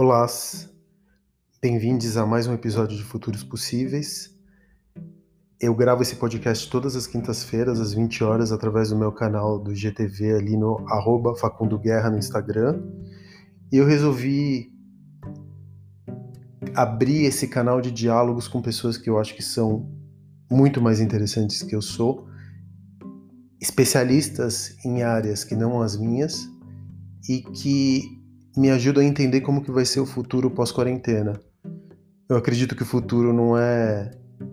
Olá, bem-vindos a mais um episódio de Futuros Possíveis. Eu gravo esse podcast todas as quintas-feiras, às 20 horas, através do meu canal do GTV ali no arroba Facundo Guerra no Instagram. E eu resolvi abrir esse canal de diálogos com pessoas que eu acho que são muito mais interessantes que eu sou, especialistas em áreas que não as minhas e que me ajudam a entender como que vai ser o futuro pós-quarentena. Eu acredito que o futuro não é,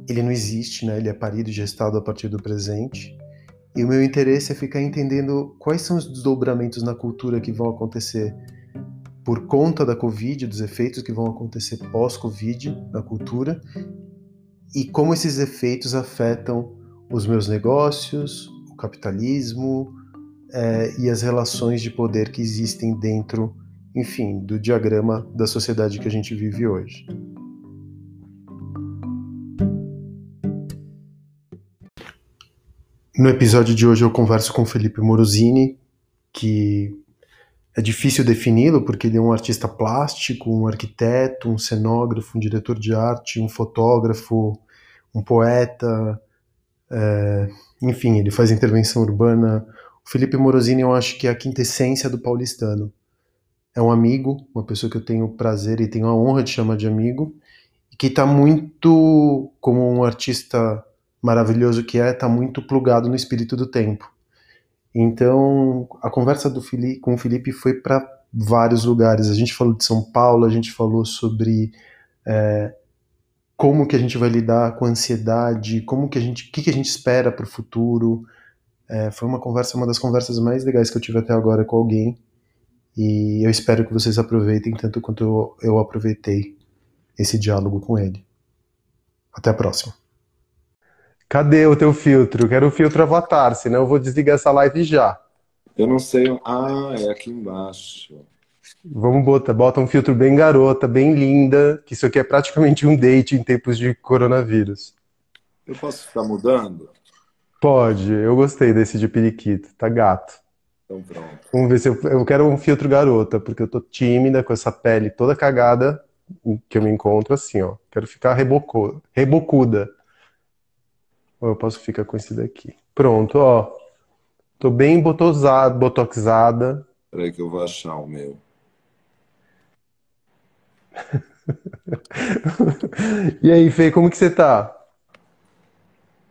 ele não existe, né? Ele é parido e gestado a partir do presente. E o meu interesse é ficar entendendo quais são os desdobramentos na cultura que vão acontecer por conta da Covid, dos efeitos que vão acontecer pós-Covid na cultura e como esses efeitos afetam os meus negócios, o capitalismo é, e as relações de poder que existem dentro enfim, do diagrama da sociedade que a gente vive hoje. No episódio de hoje eu converso com Felipe Morosini, que é difícil defini-lo porque ele é um artista plástico, um arquiteto, um cenógrafo, um diretor de arte, um fotógrafo, um poeta, é, enfim, ele faz intervenção urbana. O Felipe Morosini eu acho que é a quintessência do paulistano é um amigo, uma pessoa que eu tenho prazer e tenho a honra de chamar de amigo, e que está muito, como um artista maravilhoso que é, está muito plugado no espírito do tempo. Então, a conversa do com o Felipe foi para vários lugares. A gente falou de São Paulo, a gente falou sobre é, como que a gente vai lidar com a ansiedade, como que a gente, o que, que a gente espera para o futuro. É, foi uma conversa, uma das conversas mais legais que eu tive até agora com alguém. E eu espero que vocês aproveitem tanto quanto eu aproveitei esse diálogo com ele. Até a próxima. Cadê o teu filtro? quero o filtro avatar, senão eu vou desligar essa live já. Eu não sei. Ah, é aqui embaixo. Vamos botar, bota um filtro bem garota, bem linda, que isso aqui é praticamente um date em tempos de coronavírus. Eu posso ficar mudando? Pode, eu gostei desse de periquito, tá gato. Então pronto. Vamos ver se eu, eu quero um filtro garota, porque eu tô tímida com essa pele toda cagada que eu me encontro assim, ó. Quero ficar rebocô, rebocuda. Ou eu posso ficar com esse daqui. Pronto, ó. Tô bem botosada, botoxada. Peraí que eu vou achar o meu. e aí, Fê, como que você tá?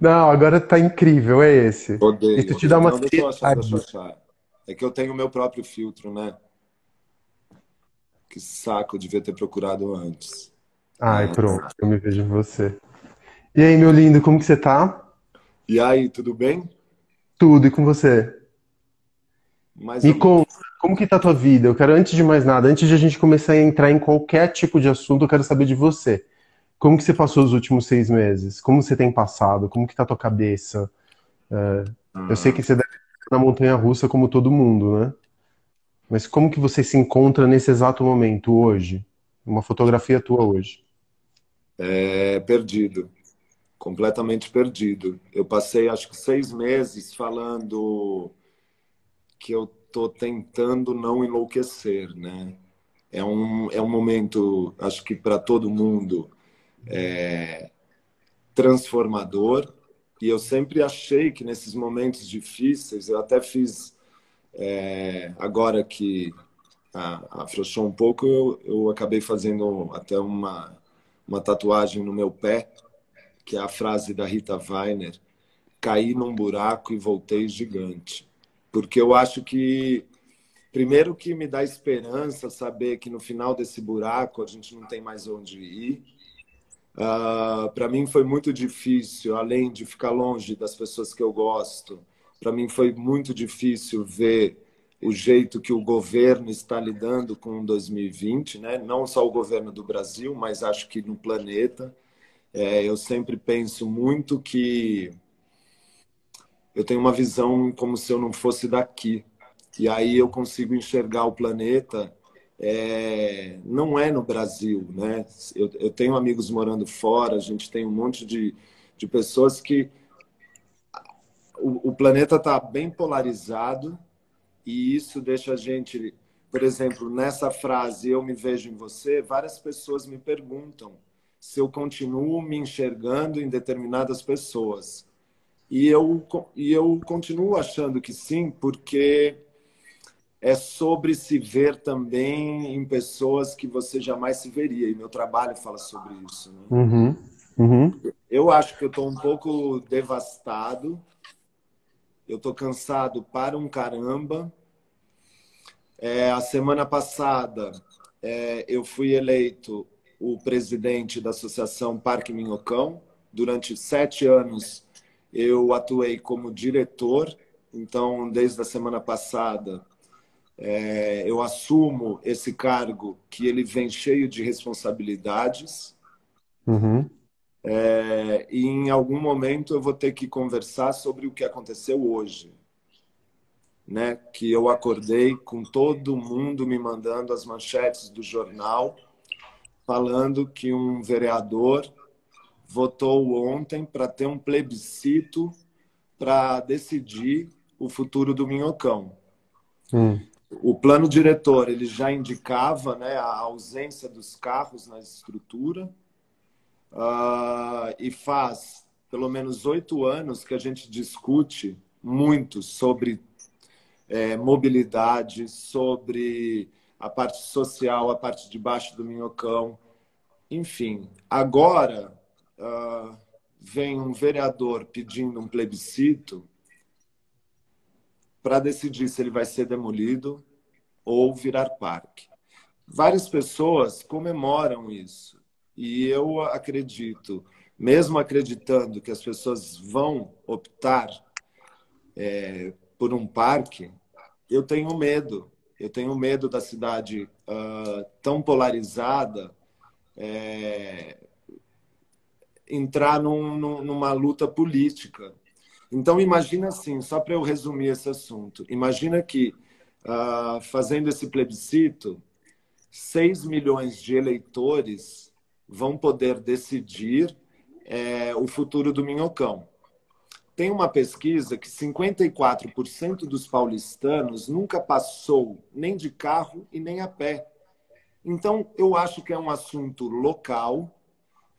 Não, agora tá incrível, é esse. Odeio. Isso te dá uma Não, deixa eu achar, deixa eu achar. É que eu tenho o meu próprio filtro, né? Que saco, eu devia ter procurado antes. Ai, pronto, eu me vejo em você. E aí, meu lindo, como que você tá? E aí, tudo bem? Tudo, e com você? Mais Me ou- conta, como que tá a tua vida? Eu quero, antes de mais nada, antes de a gente começar a entrar em qualquer tipo de assunto, eu quero saber de você. Como que você passou os últimos seis meses? Como você tem passado? Como que tá a tua cabeça? É, eu sei que você deve na montanha russa como todo mundo, né? Mas como que você se encontra nesse exato momento, hoje? Uma fotografia tua hoje. É, perdido. Completamente perdido. Eu passei acho que seis meses falando que eu tô tentando não enlouquecer, né? É um, é um momento, acho que para todo mundo, é, transformador. E eu sempre achei que nesses momentos difíceis, eu até fiz, é, agora que afrouxou um pouco, eu, eu acabei fazendo até uma, uma tatuagem no meu pé, que é a frase da Rita Weiner: caí num buraco e voltei gigante. Porque eu acho que, primeiro, que me dá esperança saber que no final desse buraco a gente não tem mais onde ir. Para mim foi muito difícil, além de ficar longe das pessoas que eu gosto, para mim foi muito difícil ver o jeito que o governo está lidando com 2020, né? Não só o governo do Brasil, mas acho que no planeta. É, eu sempre penso muito que eu tenho uma visão como se eu não fosse daqui. E aí eu consigo enxergar o planeta. É, não é no Brasil, né? Eu, eu tenho amigos morando fora, a gente tem um monte de, de pessoas que. O, o planeta está bem polarizado e isso deixa a gente por exemplo, nessa frase eu me vejo em você, várias pessoas me perguntam se eu continuo me enxergando em determinadas pessoas. E eu, e eu continuo achando que sim, porque é sobre se ver também em pessoas que você jamais se veria. E meu trabalho fala sobre isso. Né? Uhum, uhum. Eu acho que eu estou um pouco devastado. Eu estou cansado para um caramba. É, a semana passada é, eu fui eleito o presidente da Associação Parque Minhocão. Durante sete anos eu atuei como diretor. Então, desde a semana passada, é, eu assumo esse cargo que ele vem cheio de responsabilidades. Uhum. É, e em algum momento eu vou ter que conversar sobre o que aconteceu hoje. Né? Que eu acordei com todo mundo me mandando as manchetes do jornal falando que um vereador votou ontem para ter um plebiscito para decidir o futuro do Minhocão. Hum. O plano diretor ele já indicava né, a ausência dos carros na estrutura uh, e faz pelo menos oito anos que a gente discute muito sobre é, mobilidade, sobre a parte social, a parte de baixo do minhocão. Enfim, agora uh, vem um vereador pedindo um plebiscito para decidir se ele vai ser demolido ou virar parque. Várias pessoas comemoram isso. E eu acredito, mesmo acreditando que as pessoas vão optar é, por um parque, eu tenho medo eu tenho medo da cidade uh, tão polarizada é, entrar num, num, numa luta política. Então, imagina assim, só para eu resumir esse assunto, imagina que, uh, fazendo esse plebiscito, 6 milhões de eleitores vão poder decidir é, o futuro do Minhocão. Tem uma pesquisa que 54% dos paulistanos nunca passou nem de carro e nem a pé. Então, eu acho que é um assunto local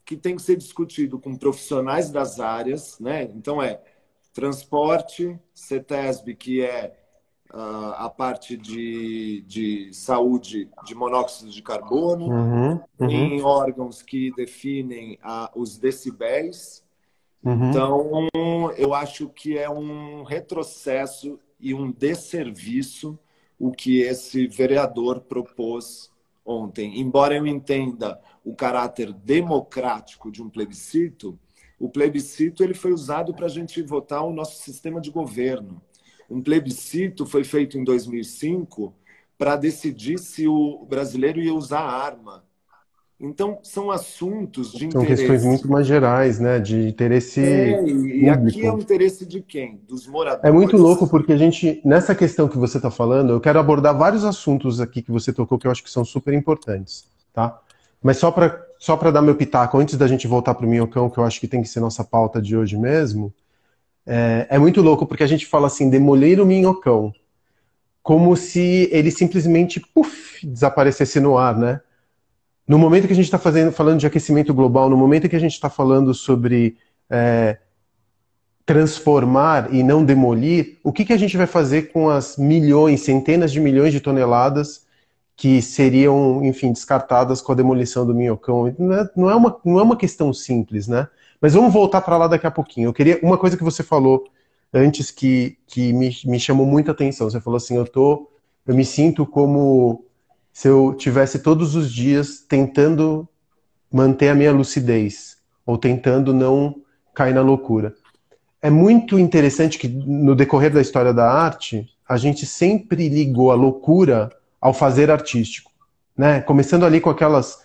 que tem que ser discutido com profissionais das áreas, né? Então é transporte, CETESB, que é uh, a parte de, de saúde de monóxido de carbono, uhum, uhum. em órgãos que definem uh, os decibéis, Uhum. Então, eu acho que é um retrocesso e um desserviço o que esse vereador propôs ontem. Embora eu entenda o caráter democrático de um plebiscito, o plebiscito ele foi usado para a gente votar o nosso sistema de governo. Um plebiscito foi feito em 2005 para decidir se o brasileiro ia usar arma. Então, são assuntos de são interesse. São questões muito mais gerais, né? De interesse. É, e aqui é o interesse de quem? Dos moradores. É muito louco, porque a gente, nessa questão que você está falando, eu quero abordar vários assuntos aqui que você tocou que eu acho que são super importantes, tá? Mas só para só dar meu pitaco, antes da gente voltar para o Minhocão, que eu acho que tem que ser nossa pauta de hoje mesmo, é, é muito louco, porque a gente fala assim, demolir o Minhocão, como se ele simplesmente, puf, desaparecesse no ar, né? No momento que a gente está falando de aquecimento global, no momento que a gente está falando sobre é, transformar e não demolir, o que, que a gente vai fazer com as milhões, centenas de milhões de toneladas que seriam, enfim, descartadas com a demolição do minhocão? Não é, não é, uma, não é uma questão simples, né? Mas vamos voltar para lá daqui a pouquinho. Eu queria uma coisa que você falou antes que, que me, me chamou muita atenção. Você falou assim, eu tô, eu me sinto como se eu tivesse todos os dias tentando manter a minha lucidez ou tentando não cair na loucura. É muito interessante que no decorrer da história da arte, a gente sempre ligou a loucura ao fazer artístico, né? Começando ali com aquelas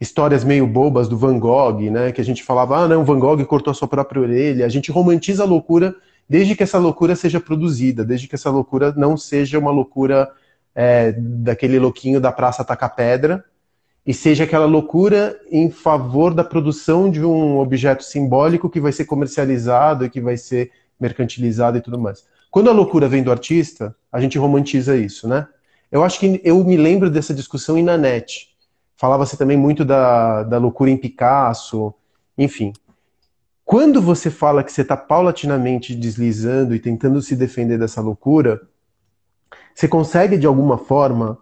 histórias meio bobas do Van Gogh, né? Que a gente falava, ah, não, Van Gogh cortou a sua própria orelha. A gente romantiza a loucura desde que essa loucura seja produzida, desde que essa loucura não seja uma loucura é, daquele louquinho da Praça Taca Pedra, e seja aquela loucura em favor da produção de um objeto simbólico que vai ser comercializado e que vai ser mercantilizado e tudo mais. Quando a loucura vem do artista, a gente romantiza isso, né? Eu acho que eu me lembro dessa discussão em Nanete. Falava-se também muito da, da loucura em Picasso, enfim. Quando você fala que você está paulatinamente deslizando e tentando se defender dessa loucura, você consegue de alguma forma,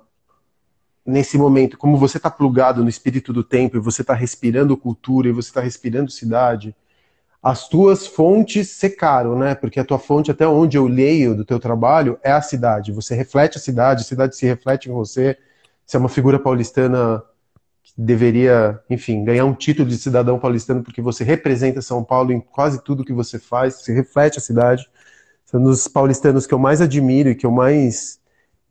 nesse momento, como você está plugado no espírito do tempo e você está respirando cultura e você está respirando cidade, as tuas fontes secaram, né? Porque a tua fonte, até onde eu leio do teu trabalho, é a cidade. Você reflete a cidade, a cidade se reflete em você. Você é uma figura paulistana que deveria, enfim, ganhar um título de cidadão paulistano porque você representa São Paulo em quase tudo que você faz, você reflete a cidade. Você é dos paulistanos que eu mais admiro e que eu mais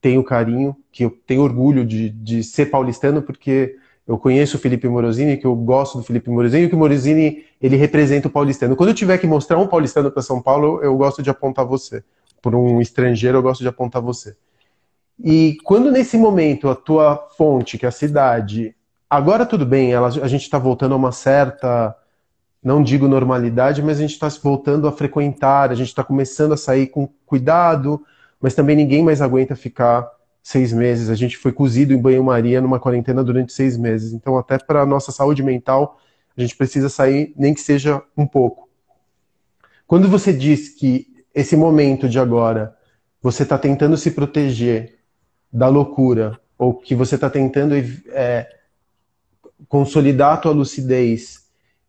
tenho carinho, que eu tenho orgulho de, de ser paulistano, porque eu conheço o Felipe Morosini, que eu gosto do Felipe Morosini, e que o Morosini, ele representa o paulistano. Quando eu tiver que mostrar um paulistano para São Paulo, eu gosto de apontar você. Por um estrangeiro, eu gosto de apontar você. E quando nesse momento a tua fonte, que é a cidade, agora tudo bem, ela, a gente está voltando a uma certa, não digo normalidade, mas a gente está voltando a frequentar, a gente está começando a sair com cuidado, mas também ninguém mais aguenta ficar seis meses. A gente foi cozido em banho-maria numa quarentena durante seis meses. Então, até para a nossa saúde mental, a gente precisa sair, nem que seja um pouco. Quando você diz que esse momento de agora, você está tentando se proteger da loucura, ou que você está tentando é, consolidar a tua lucidez,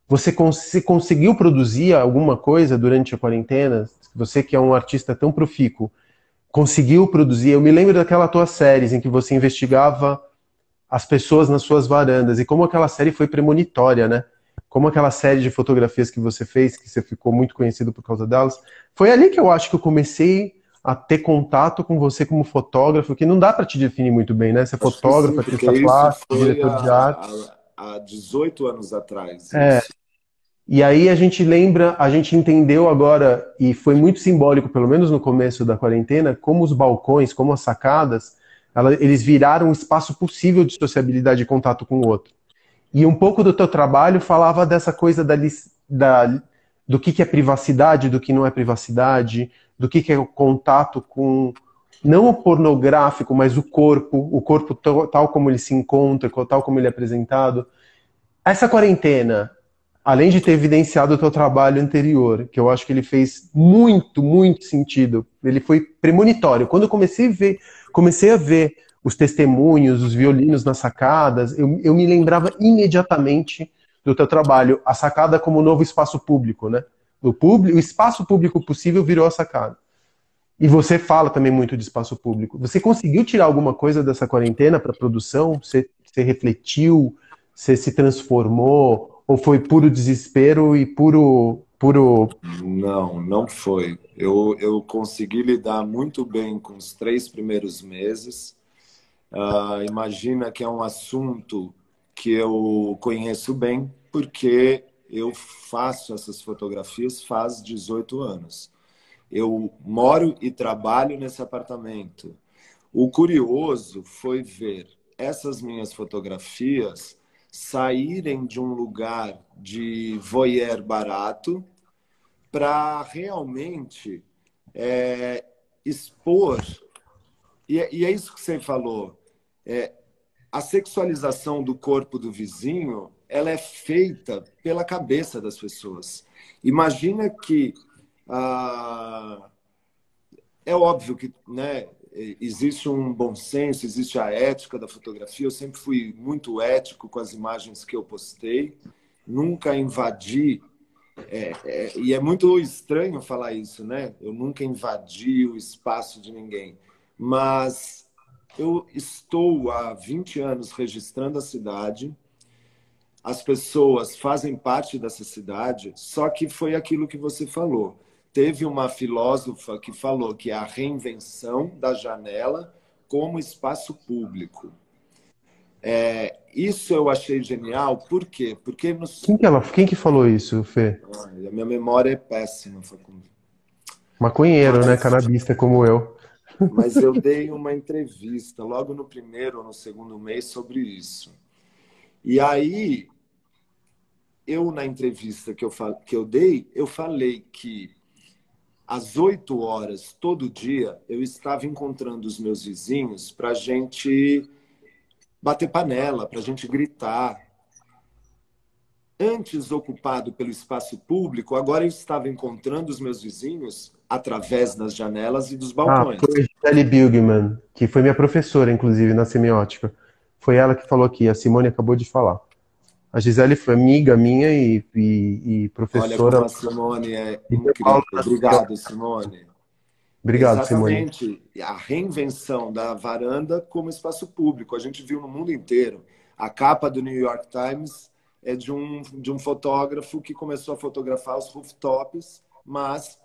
você cons conseguiu produzir alguma coisa durante a quarentena? Você que é um artista tão profícuo, conseguiu produzir. Eu me lembro daquela tua série em que você investigava as pessoas nas suas varandas e como aquela série foi premonitória, né? Como aquela série de fotografias que você fez, que você ficou muito conhecido por causa delas. Foi ali que eu acho que eu comecei a ter contato com você como fotógrafo, que não dá para te definir muito bem, né? Você é fotógrafo, artista plástico, diretor de arte. Há 18 anos atrás. É, isso. E aí a gente lembra, a gente entendeu agora, e foi muito simbólico, pelo menos no começo da quarentena, como os balcões, como as sacadas, ela, eles viraram um espaço possível de sociabilidade e contato com o outro. E um pouco do teu trabalho falava dessa coisa da, da, do que, que é privacidade, do que não é privacidade, do que, que é o contato com, não o pornográfico, mas o corpo, o corpo tal como ele se encontra, tal como ele é apresentado. Essa quarentena, além de ter evidenciado o teu trabalho anterior, que eu acho que ele fez muito, muito sentido, ele foi premonitório. Quando eu comecei a ver, comecei a ver os testemunhos, os violinos nas sacadas, eu, eu me lembrava imediatamente do teu trabalho, a sacada como novo espaço público, né? O, público, o espaço público possível virou a sacada. E você fala também muito de espaço público. Você conseguiu tirar alguma coisa dessa quarentena para produção? Você, você refletiu? Você se transformou? Ou foi puro desespero e puro. puro... Não, não foi. Eu, eu consegui lidar muito bem com os três primeiros meses. Uh, imagina que é um assunto que eu conheço bem, porque eu faço essas fotografias faz 18 anos. Eu moro e trabalho nesse apartamento. O curioso foi ver essas minhas fotografias saírem de um lugar de voyeur barato para realmente é, expor. E é, e é, isso que você falou. É, a sexualização do corpo do vizinho ela é feita pela cabeça das pessoas. Imagina que ah, é óbvio que né, existe um bom senso, existe a ética da fotografia. Eu sempre fui muito ético com as imagens que eu postei, nunca invadi. É, é, e é muito estranho falar isso, né? Eu nunca invadi o espaço de ninguém. Mas eu estou há 20 anos registrando a cidade, as pessoas fazem parte dessa cidade, só que foi aquilo que você falou teve uma filósofa que falou que a reinvenção da janela como espaço público. É, isso eu achei genial, por quê? Porque nos... quem, que ela, quem que falou isso, Fê? a minha memória é péssima, Facundo. Maconheiro, né? Mas... né? Canabista como eu. Mas eu dei uma entrevista logo no primeiro ou no segundo mês sobre isso. E aí, eu na entrevista que eu, que eu dei, eu falei que às 8 horas todo dia, eu estava encontrando os meus vizinhos para a gente bater panela, para a gente gritar. Antes ocupado pelo espaço público, agora eu estava encontrando os meus vizinhos através das janelas e dos balcões. Ah, foi a Gisele Bilgman, que foi minha professora, inclusive, na semiótica. Foi ela que falou aqui, a Simone acabou de falar. A Gisele foi amiga minha e, e, e professora. Olha como a Simone é incrível. Obrigado, Simone. Obrigado, Exatamente. Simone. A reinvenção da varanda como espaço público. A gente viu no mundo inteiro. A capa do New York Times é de um, de um fotógrafo que começou a fotografar os rooftops, mas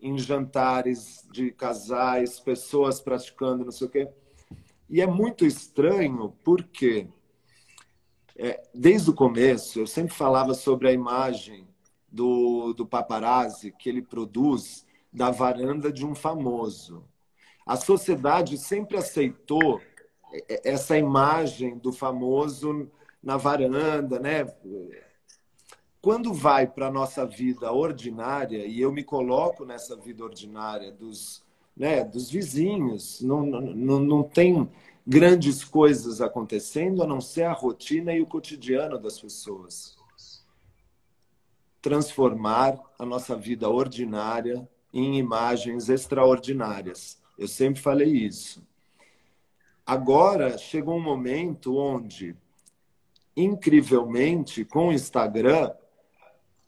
em jantares de casais, pessoas praticando não sei o quê. E é muito estranho porque, é, desde o começo, eu sempre falava sobre a imagem do, do paparazzi que ele produz da varanda de um famoso. A sociedade sempre aceitou essa imagem do famoso na varanda, né? Quando vai para a nossa vida ordinária, e eu me coloco nessa vida ordinária dos, né, dos vizinhos, não, não, não tem grandes coisas acontecendo a não ser a rotina e o cotidiano das pessoas. Transformar a nossa vida ordinária em imagens extraordinárias. Eu sempre falei isso. Agora chegou um momento onde, incrivelmente, com o Instagram,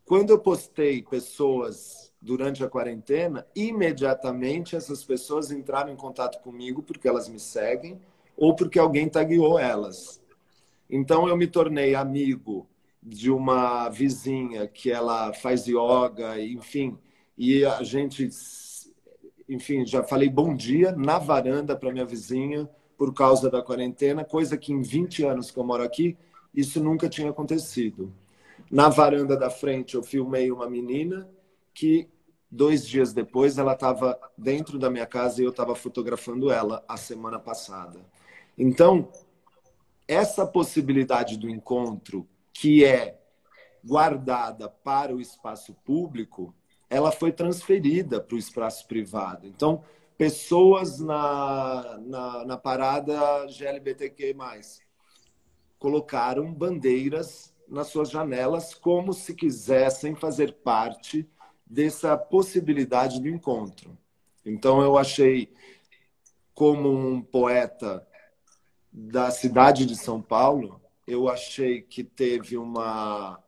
quando eu postei pessoas durante a quarentena, imediatamente essas pessoas entraram em contato comigo porque elas me seguem ou porque alguém tagueou elas. Então eu me tornei amigo de uma vizinha que ela faz yoga, enfim, e a gente, enfim, já falei bom dia na varanda para minha vizinha por causa da quarentena, coisa que em 20 anos que eu moro aqui, isso nunca tinha acontecido. Na varanda da frente, eu filmei uma menina que, dois dias depois, ela estava dentro da minha casa e eu estava fotografando ela a semana passada. Então, essa possibilidade do encontro, que é guardada para o espaço público, ela foi transferida para o espaço privado. Então, pessoas na, na, na parada GLBTQ+, colocaram bandeiras nas suas janelas como se quisessem fazer parte dessa possibilidade do encontro. Então eu achei como um poeta da cidade de São Paulo, eu achei que teve uma,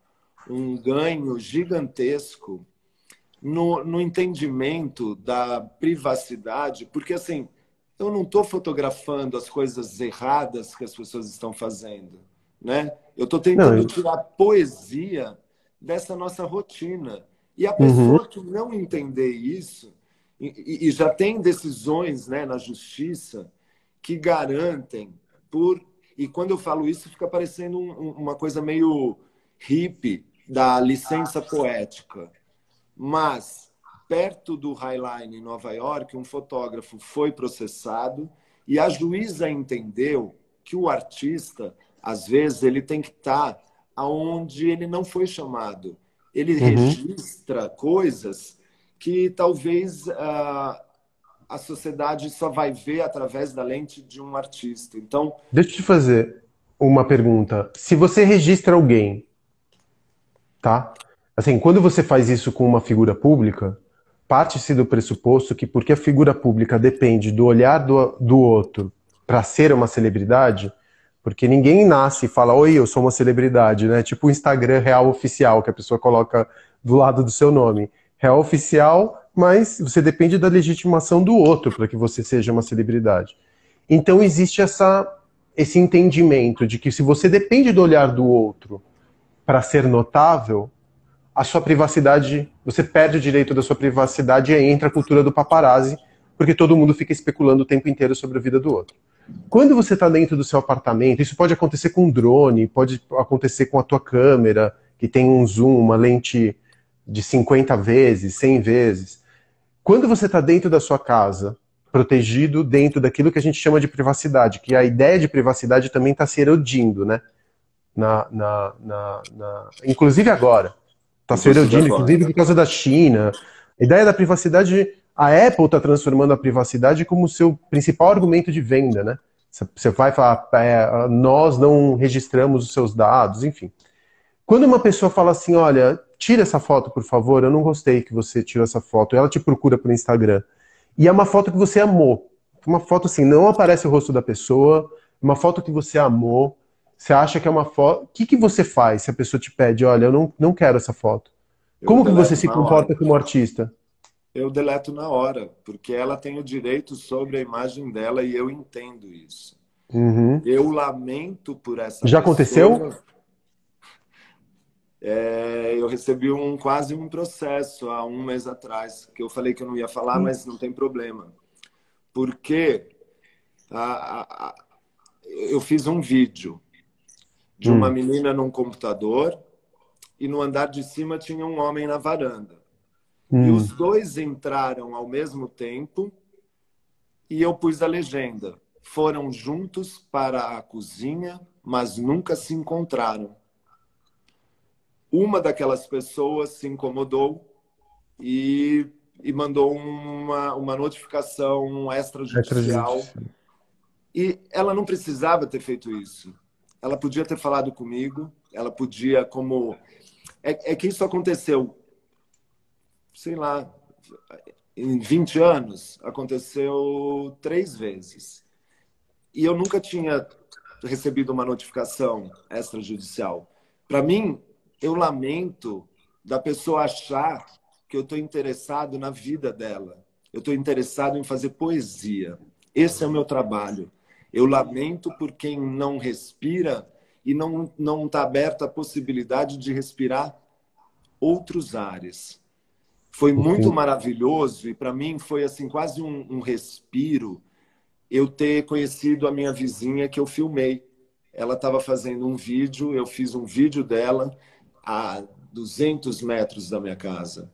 um ganho gigantesco no, no entendimento da privacidade, porque assim, eu não estou fotografando as coisas erradas que as pessoas estão fazendo né? Eu estou tentando não, eu... tirar poesia dessa nossa rotina. E a pessoa uhum. que não entender isso, e, e, já tem decisões né, na justiça que garantem por. E quando eu falo isso, fica parecendo um, uma coisa meio hippie da licença poética. Mas, perto do Highline, em Nova York, um fotógrafo foi processado e a juíza entendeu que o artista às vezes ele tem que estar aonde ele não foi chamado. Ele uhum. registra coisas que talvez uh, a sociedade só vai ver através da lente de um artista. Então, deixa eu te fazer uma pergunta. Se você registra alguém, tá? Assim, quando você faz isso com uma figura pública, parte-se do pressuposto que porque a figura pública depende do olhar do, do outro para ser uma celebridade, porque ninguém nasce e fala, oi, eu sou uma celebridade, né? Tipo o Instagram real oficial, que a pessoa coloca do lado do seu nome. Real oficial, mas você depende da legitimação do outro para que você seja uma celebridade. Então existe essa, esse entendimento de que se você depende do olhar do outro para ser notável, a sua privacidade, você perde o direito da sua privacidade e aí entra a cultura do paparazzi, porque todo mundo fica especulando o tempo inteiro sobre a vida do outro. Quando você está dentro do seu apartamento, isso pode acontecer com um drone, pode acontecer com a tua câmera, que tem um zoom, uma lente de 50 vezes, 100 vezes. Quando você está dentro da sua casa, protegido dentro daquilo que a gente chama de privacidade, que a ideia de privacidade também está se erodindo, né? Na, na, na, na... Inclusive agora. Está se erodindo, inclusive por causa da China. A ideia da privacidade, a Apple está transformando a privacidade como seu principal argumento de venda, né? Você vai falar, é, nós não registramos os seus dados, enfim. Quando uma pessoa fala assim, olha, tira essa foto, por favor, eu não gostei que você tirou essa foto, ela te procura pelo Instagram, e é uma foto que você amou, uma foto assim, não aparece o rosto da pessoa, uma foto que você amou, você acha que é uma foto. O que, que você faz se a pessoa te pede, olha, eu não, não quero essa foto? Eu Como que você se comporta hora. como artista? Eu deleto na hora, porque ela tem o direito sobre a imagem dela e eu entendo isso. Uhum. Eu lamento por essa. Já pessoa. aconteceu? É, eu recebi um quase um processo há um mês atrás, que eu falei que eu não ia falar, mas não tem problema. Porque a, a, a, eu fiz um vídeo de uma hum. menina num computador e no andar de cima tinha um homem na varanda. Hum. E os dois entraram ao mesmo tempo e eu pus a legenda. Foram juntos para a cozinha, mas nunca se encontraram uma daquelas pessoas se incomodou e, e mandou uma, uma notificação extrajudicial. E ela não precisava ter feito isso. Ela podia ter falado comigo, ela podia, como. É, é que isso aconteceu, sei lá, em 20 anos, aconteceu três vezes. E eu nunca tinha recebido uma notificação extrajudicial. Para mim, eu lamento da pessoa achar que eu estou interessado na vida dela. Eu estou interessado em fazer poesia. Esse é o meu trabalho. Eu lamento por quem não respira e não não está aberto à possibilidade de respirar outros ares. Foi muito maravilhoso e para mim foi assim quase um, um respiro eu ter conhecido a minha vizinha que eu filmei. Ela estava fazendo um vídeo, eu fiz um vídeo dela a 200 metros da minha casa.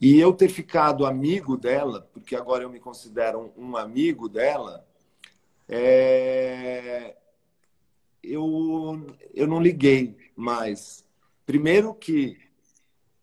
E eu ter ficado amigo dela, porque agora eu me considero um amigo dela, é... eu, eu não liguei mais. Primeiro que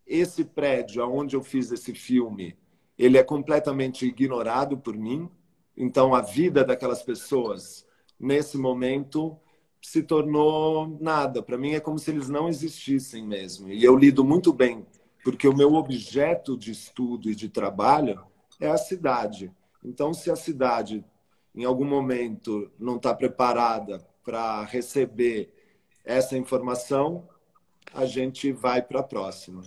esse prédio onde eu fiz esse filme, ele é completamente ignorado por mim. Então, a vida daquelas pessoas, nesse momento, se tornou nada. Para mim é como se eles não existissem mesmo. E eu lido muito bem, porque o meu objeto de estudo e de trabalho é a cidade. Então, se a cidade em algum momento não está preparada para receber essa informação, a gente vai para a próxima.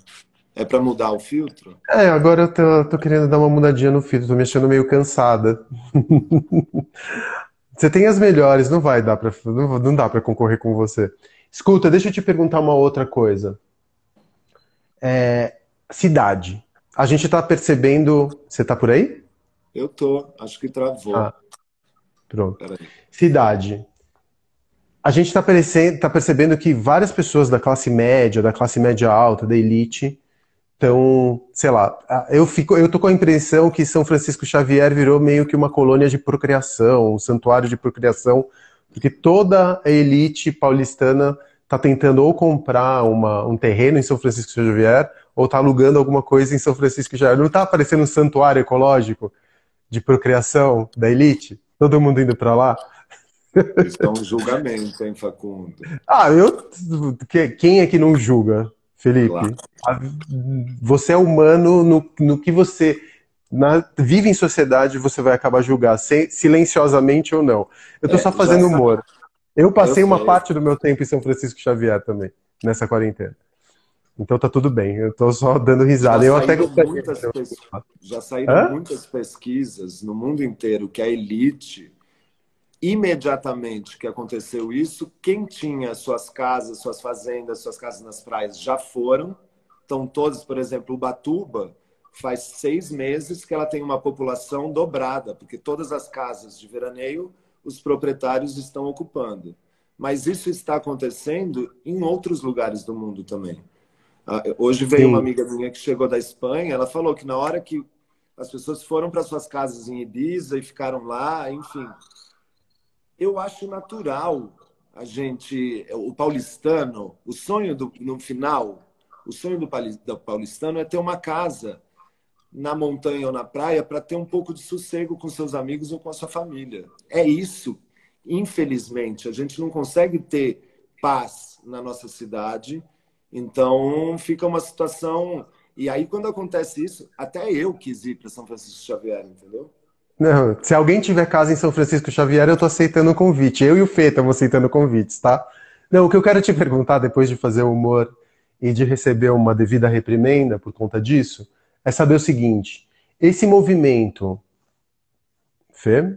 É para mudar o filtro? É, agora eu tô, tô, querendo dar uma mudadinha no filtro, tô me achando meio cansada. Você tem as melhores, não vai dar para não, não dá para concorrer com você. Escuta, deixa eu te perguntar uma outra coisa. É, cidade. A gente está percebendo. Você está por aí? Eu tô. Acho que travou. Ah, pronto. Cidade. A gente está tá percebendo que várias pessoas da classe média, da classe média alta, da elite, então, sei lá, eu fico, eu tô com a impressão que São Francisco Xavier virou meio que uma colônia de procriação, um santuário de procriação, porque toda a elite paulistana está tentando ou comprar uma, um terreno em São Francisco Xavier ou está alugando alguma coisa em São Francisco Xavier. Não está aparecendo um santuário ecológico de procriação da elite? Todo mundo indo para lá? É um julgamento, hein, Facundo? Ah, eu. Quem é que não julga? Felipe, claro. você é humano no, no que você na, vive em sociedade, você vai acabar julgar, sem, silenciosamente ou não. Eu tô é, só fazendo humor. Eu passei eu uma parte do meu tempo em São Francisco Xavier também, nessa quarentena. Então tá tudo bem, eu tô só dando risada. Já eu até muitas, já saíram Hã? muitas pesquisas no mundo inteiro que a elite imediatamente que aconteceu isso, quem tinha suas casas, suas fazendas, suas casas nas praias já foram. Então, todos, por exemplo, Ubatuba, faz seis meses que ela tem uma população dobrada, porque todas as casas de veraneio os proprietários estão ocupando. Mas isso está acontecendo em outros lugares do mundo também. Ah, hoje veio Sim. uma amiga minha que chegou da Espanha, ela falou que na hora que as pessoas foram para suas casas em Ibiza e ficaram lá, enfim, eu acho natural a gente, o paulistano, o sonho do, no final, o sonho do paulistano é ter uma casa na montanha ou na praia para ter um pouco de sossego com seus amigos ou com a sua família. É isso. Infelizmente, a gente não consegue ter paz na nossa cidade. Então, fica uma situação. E aí, quando acontece isso, até eu quis ir para São Francisco Xavier, entendeu? Não, se alguém tiver casa em São Francisco Xavier, eu tô aceitando o convite. Eu e o Fê estamos aceitando convites, tá? Não, o que eu quero te perguntar depois de fazer o humor e de receber uma devida reprimenda por conta disso, é saber o seguinte: esse movimento. Fê?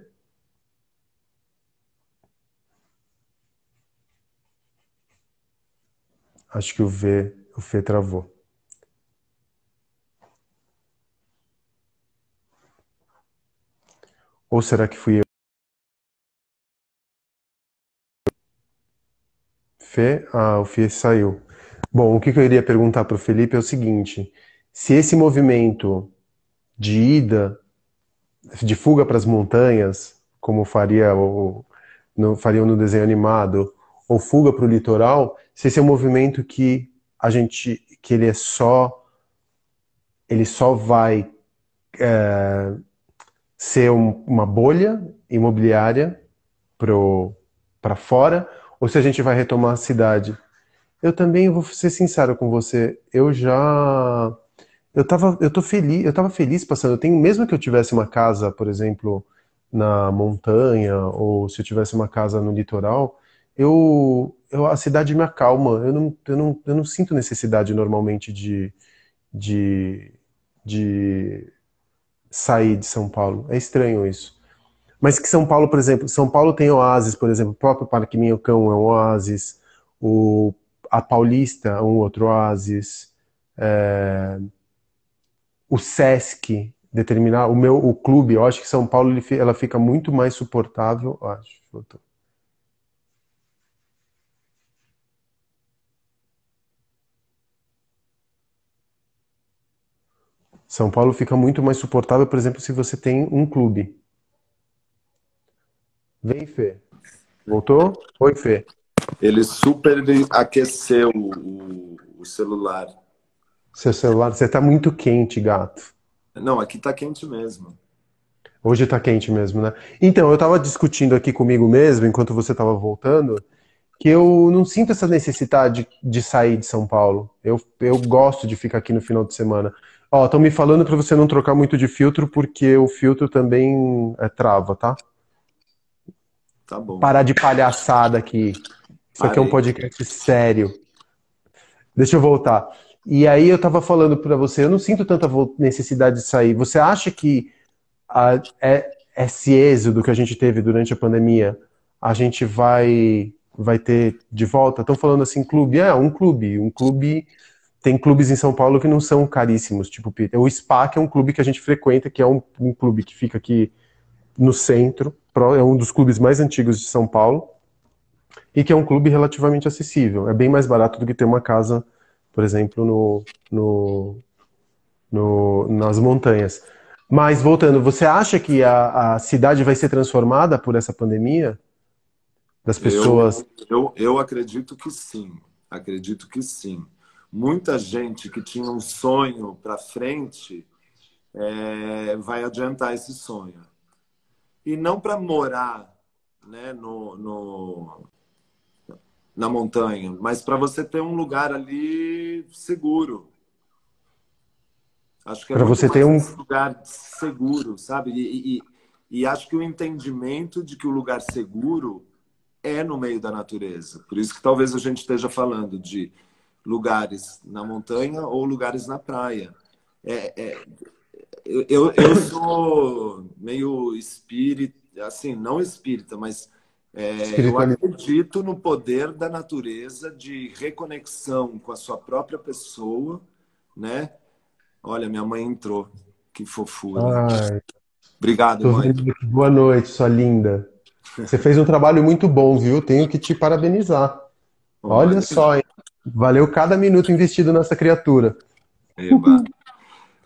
Acho que o V, o Fê travou. Ou será que fui eu? Fê? Ah, o Fê saiu. Bom, o que eu iria perguntar para o Felipe é o seguinte: se esse movimento de ida, de fuga para as montanhas, como faria o, no, no desenho animado, ou fuga para o litoral, se esse é um movimento que a gente, que ele é só, ele só vai é, ser um, uma bolha imobiliária para fora, ou se a gente vai retomar a cidade. Eu também vou ser sincero com você, eu já eu tava eu tô feliz, eu tava feliz passando, eu tenho mesmo que eu tivesse uma casa, por exemplo, na montanha ou se eu tivesse uma casa no litoral, eu, eu a cidade me acalma, eu não, eu não, eu não sinto necessidade normalmente de, de, de sair de São Paulo. É estranho isso. Mas que São Paulo, por exemplo, São Paulo tem oásis, por exemplo, o próprio Parque Minhocão é um oásis, o a Paulista, um outro oásis, é, o Sesc, determinar, o meu, o clube, eu acho que São Paulo ele, ela fica muito mais suportável, acho, São Paulo fica muito mais suportável, por exemplo, se você tem um clube. Vem, Fê. Voltou? Oi, Fê. Ele super aqueceu o, o celular. Seu celular, você tá muito quente, gato. Não, aqui tá quente mesmo. Hoje tá quente mesmo, né? Então, eu tava discutindo aqui comigo mesmo, enquanto você tava voltando, que eu não sinto essa necessidade de sair de São Paulo. Eu, eu gosto de ficar aqui no final de semana. Ó, estão me falando para você não trocar muito de filtro, porque o filtro também é trava, tá? Tá bom. Parar de palhaçada aqui. Isso aqui é um podcast sério. Deixa eu voltar. E aí eu tava falando para você, eu não sinto tanta necessidade de sair. Você acha que a, é, esse êxodo que a gente teve durante a pandemia, a gente vai vai ter de volta? Estão falando assim, clube? É, um clube. Um clube. Tem clubes em São Paulo que não são caríssimos, tipo o SPA, que é um clube que a gente frequenta, que é um, um clube que fica aqui no centro, é um dos clubes mais antigos de São Paulo e que é um clube relativamente acessível. É bem mais barato do que ter uma casa, por exemplo, no, no, no nas montanhas. Mas voltando, você acha que a, a, cidade vai ser transformada por essa pandemia? Das pessoas? Eu, eu, eu acredito que sim. Acredito que sim. Muita gente que tinha um sonho para frente é, vai adiantar esse sonho. E não para morar né, no, no, na montanha, mas para você ter um lugar ali seguro. Acho que é para você ter um lugar seguro, sabe? E, e, e, acho que o entendimento de que o lugar seguro é no meio da natureza. Por isso que talvez a gente esteja falando de lugares na montanha ou lugares na praia. É, é eu, eu sou meio espírita, assim, não espírita, mas é, eu acredito no poder da natureza de reconexão com a sua própria pessoa, né? Olha, minha mãe entrou. Que fofura. Ai, Obrigado, mãe. Boa noite, sua linda. Você fez um trabalho muito bom, viu? Tenho que te parabenizar. Olha, Olha só, hein? Valeu cada minuto investido nessa criatura. Eba.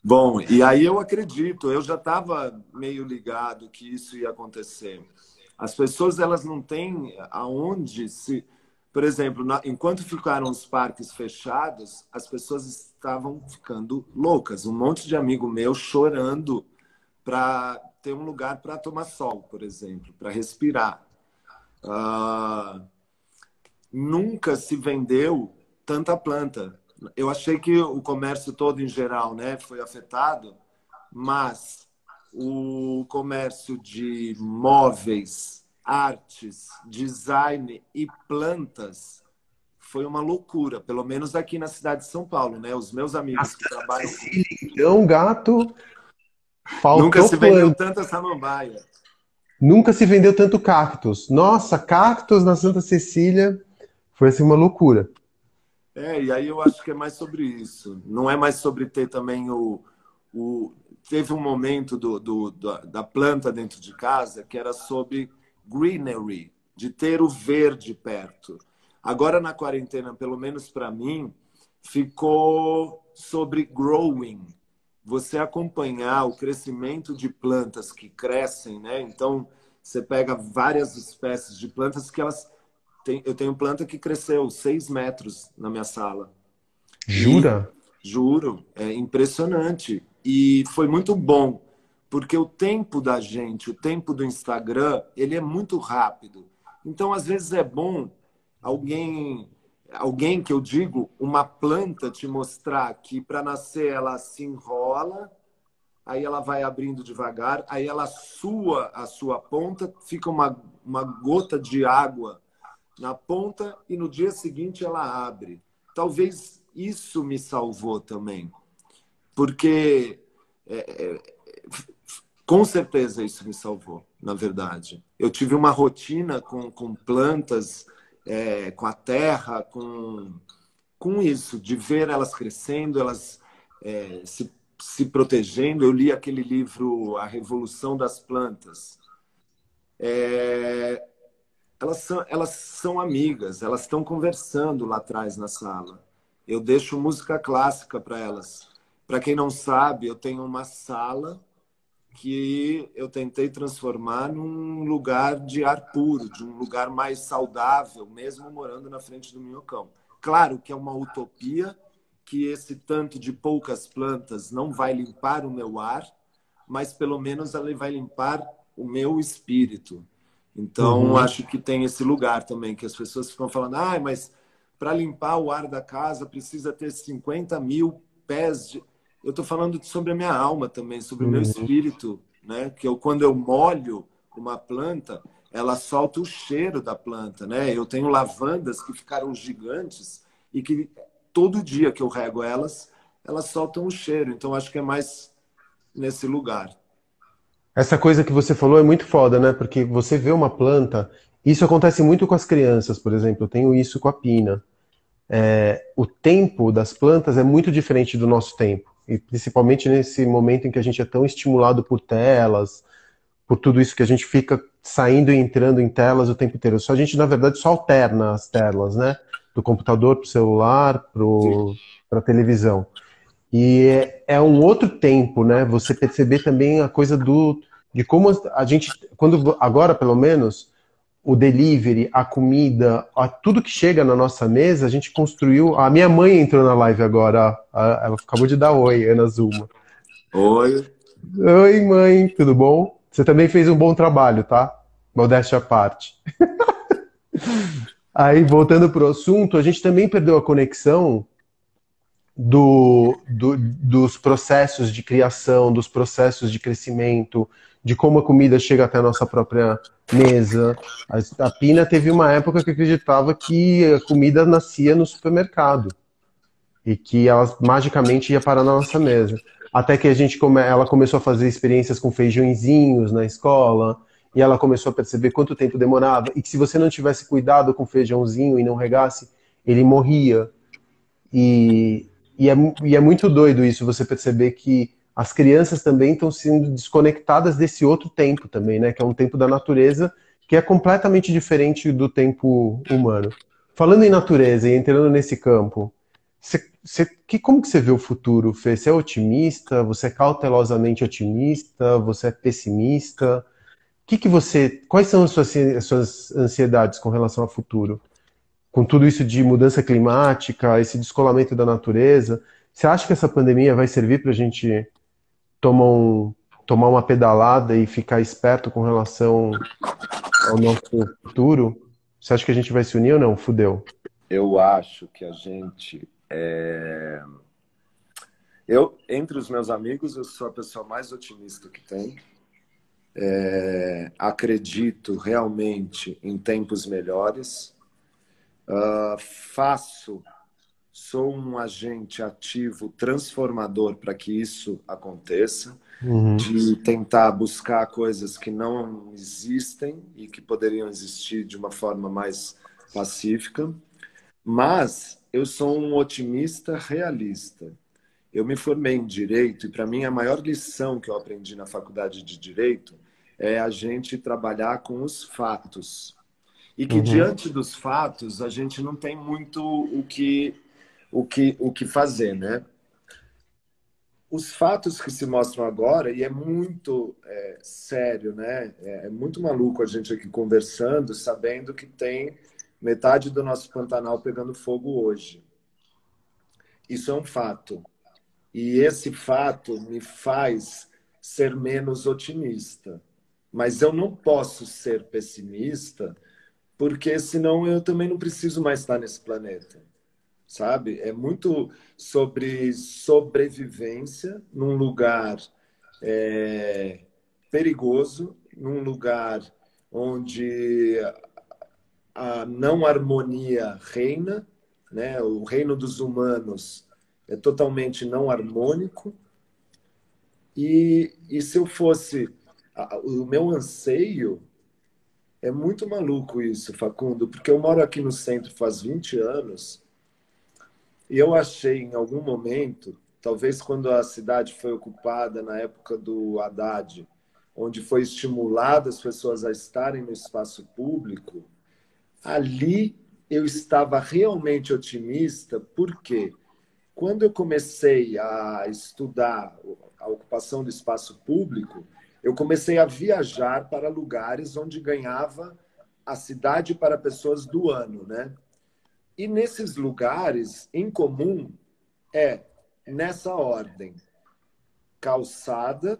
Bom, e aí eu acredito, eu já estava meio ligado que isso ia acontecer. As pessoas elas não têm aonde se por exemplo, na, enquanto ficaram os parques fechados, as pessoas estavam ficando loucas. Um monte de amigo meu chorando para ter um lugar para tomar sol, por exemplo, para respirar. Uh, nunca se vendeu tanta planta. Eu achei que o comércio todo em geral, né, foi afetado, mas o comércio de móveis artes, design e plantas foi uma loucura, pelo menos aqui na cidade de São Paulo, né? Os meus amigos que trabalham. Então, gato. Faltou Nunca se vendeu tanta samambaia. Nunca se vendeu tanto cactus. Nossa, cactus na Santa Cecília foi assim uma loucura. É, e aí eu acho que é mais sobre isso. Não é mais sobre ter também o. o... Teve um momento do, do, da planta dentro de casa que era sobre greenery, de ter o verde perto. Agora na quarentena, pelo menos para mim, ficou sobre growing. Você acompanhar o crescimento de plantas que crescem, né? Então, você pega várias espécies de plantas que elas tem, eu tenho planta que cresceu seis metros na minha sala. Jura? E, juro, é impressionante. E foi muito bom porque o tempo da gente, o tempo do Instagram, ele é muito rápido. Então, às vezes é bom alguém, alguém que eu digo, uma planta te mostrar que para nascer ela se enrola, aí ela vai abrindo devagar, aí ela sua a sua ponta, fica uma, uma gota de água na ponta e no dia seguinte ela abre. Talvez isso me salvou também, porque é, é, com certeza isso me salvou, na verdade. Eu tive uma rotina com, com plantas, é, com a terra, com, com isso, de ver elas crescendo, elas é, se, se protegendo. Eu li aquele livro A Revolução das Plantas. É, elas, são, elas são amigas, elas estão conversando lá atrás na sala. Eu deixo música clássica para elas. Para quem não sabe, eu tenho uma sala que eu tentei transformar num lugar de ar puro, de um lugar mais saudável, mesmo morando na frente do minhocão. Claro que é uma utopia que esse tanto de poucas plantas não vai limpar o meu ar, mas pelo menos ela vai limpar o meu espírito. Então, uhum. acho que tem esse lugar também, que as pessoas ficam falando, ah, mas para limpar o ar da casa precisa ter 50 mil pés de eu estou falando sobre a minha alma também, sobre o meu uhum. espírito, né? Que eu quando eu molho uma planta, ela solta o cheiro da planta, né? Eu tenho lavandas que ficaram gigantes e que todo dia que eu rego elas, elas soltam o cheiro. Então acho que é mais nesse lugar. Essa coisa que você falou é muito foda, né? Porque você vê uma planta, isso acontece muito com as crianças, por exemplo. Eu tenho isso com a pina. É, o tempo das plantas é muito diferente do nosso tempo e principalmente nesse momento em que a gente é tão estimulado por telas, por tudo isso que a gente fica saindo e entrando em telas o tempo inteiro. Só a gente, na verdade, só alterna as telas, né? Do computador para o celular, para a televisão. E é, é, um outro tempo, né? Você perceber também a coisa do de como a gente, quando agora pelo menos, o delivery, a comida, a, tudo que chega na nossa mesa, a gente construiu. A minha mãe entrou na live agora, a, ela acabou de dar oi, Ana Zuma. Oi. Oi, mãe, tudo bom? Você também fez um bom trabalho, tá? Modéstia à parte. Aí, voltando para o assunto, a gente também perdeu a conexão do, do, dos processos de criação, dos processos de crescimento, de como a comida chega até a nossa própria mesa. A, a Pina teve uma época que acreditava que a comida nascia no supermercado e que ela magicamente ia parar na nossa mesa. Até que a gente come, ela começou a fazer experiências com feijõezinhos na escola e ela começou a perceber quanto tempo demorava e que se você não tivesse cuidado com o feijãozinho e não regasse, ele morria. E, e, é, e é muito doido isso, você perceber que as crianças também estão sendo desconectadas desse outro tempo também, né? Que é um tempo da natureza que é completamente diferente do tempo humano. Falando em natureza e entrando nesse campo, que, como que você vê o futuro, Fê? Você é otimista? Você é cautelosamente otimista? Você é pessimista? Que que você, quais são as suas, as suas ansiedades com relação ao futuro? Com tudo isso de mudança climática, esse descolamento da natureza, você acha que essa pandemia vai servir para a gente tomar, um, tomar uma pedalada e ficar esperto com relação ao nosso futuro? Você acha que a gente vai se unir ou não? Fudeu. Eu acho que a gente. É... Eu, entre os meus amigos, eu sou a pessoa mais otimista que tem. É... Acredito realmente em tempos melhores. Uh, faço, sou um agente ativo transformador para que isso aconteça, uhum. de tentar buscar coisas que não existem e que poderiam existir de uma forma mais pacífica. Mas eu sou um otimista realista. Eu me formei em direito e para mim a maior lição que eu aprendi na faculdade de direito é a gente trabalhar com os fatos e que uhum. diante dos fatos a gente não tem muito o que o que o que fazer, né? Os fatos que se mostram agora e é muito é, sério, né? É, é muito maluco a gente aqui conversando, sabendo que tem metade do nosso Pantanal pegando fogo hoje. Isso é um fato. E esse fato me faz ser menos otimista. Mas eu não posso ser pessimista porque senão eu também não preciso mais estar nesse planeta, sabe? É muito sobre sobrevivência num lugar é, perigoso, num lugar onde a não harmonia reina, né? O reino dos humanos é totalmente não harmônico. E, e se eu fosse o meu anseio é muito maluco isso, Facundo, porque eu moro aqui no centro faz 20 anos e eu achei em algum momento, talvez quando a cidade foi ocupada na época do Haddad, onde foi estimulada as pessoas a estarem no espaço público, ali eu estava realmente otimista, porque quando eu comecei a estudar a ocupação do espaço público, eu comecei a viajar para lugares onde ganhava a cidade para pessoas do ano, né? E nesses lugares, em comum, é nessa ordem: calçada,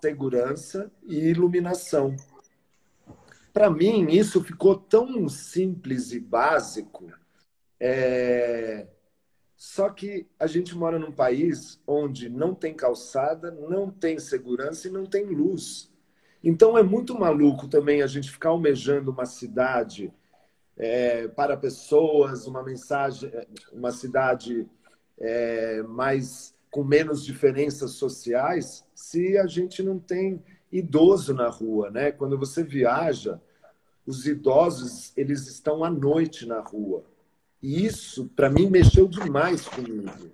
segurança e iluminação. Para mim, isso ficou tão simples e básico. É só que a gente mora num país onde não tem calçada, não tem segurança e não tem luz. Então é muito maluco também a gente ficar almejando uma cidade é, para pessoas, uma mensagem, uma cidade é, mais com menos diferenças sociais, se a gente não tem idoso na rua, né? Quando você viaja, os idosos eles estão à noite na rua. E isso, para mim, mexeu demais comigo.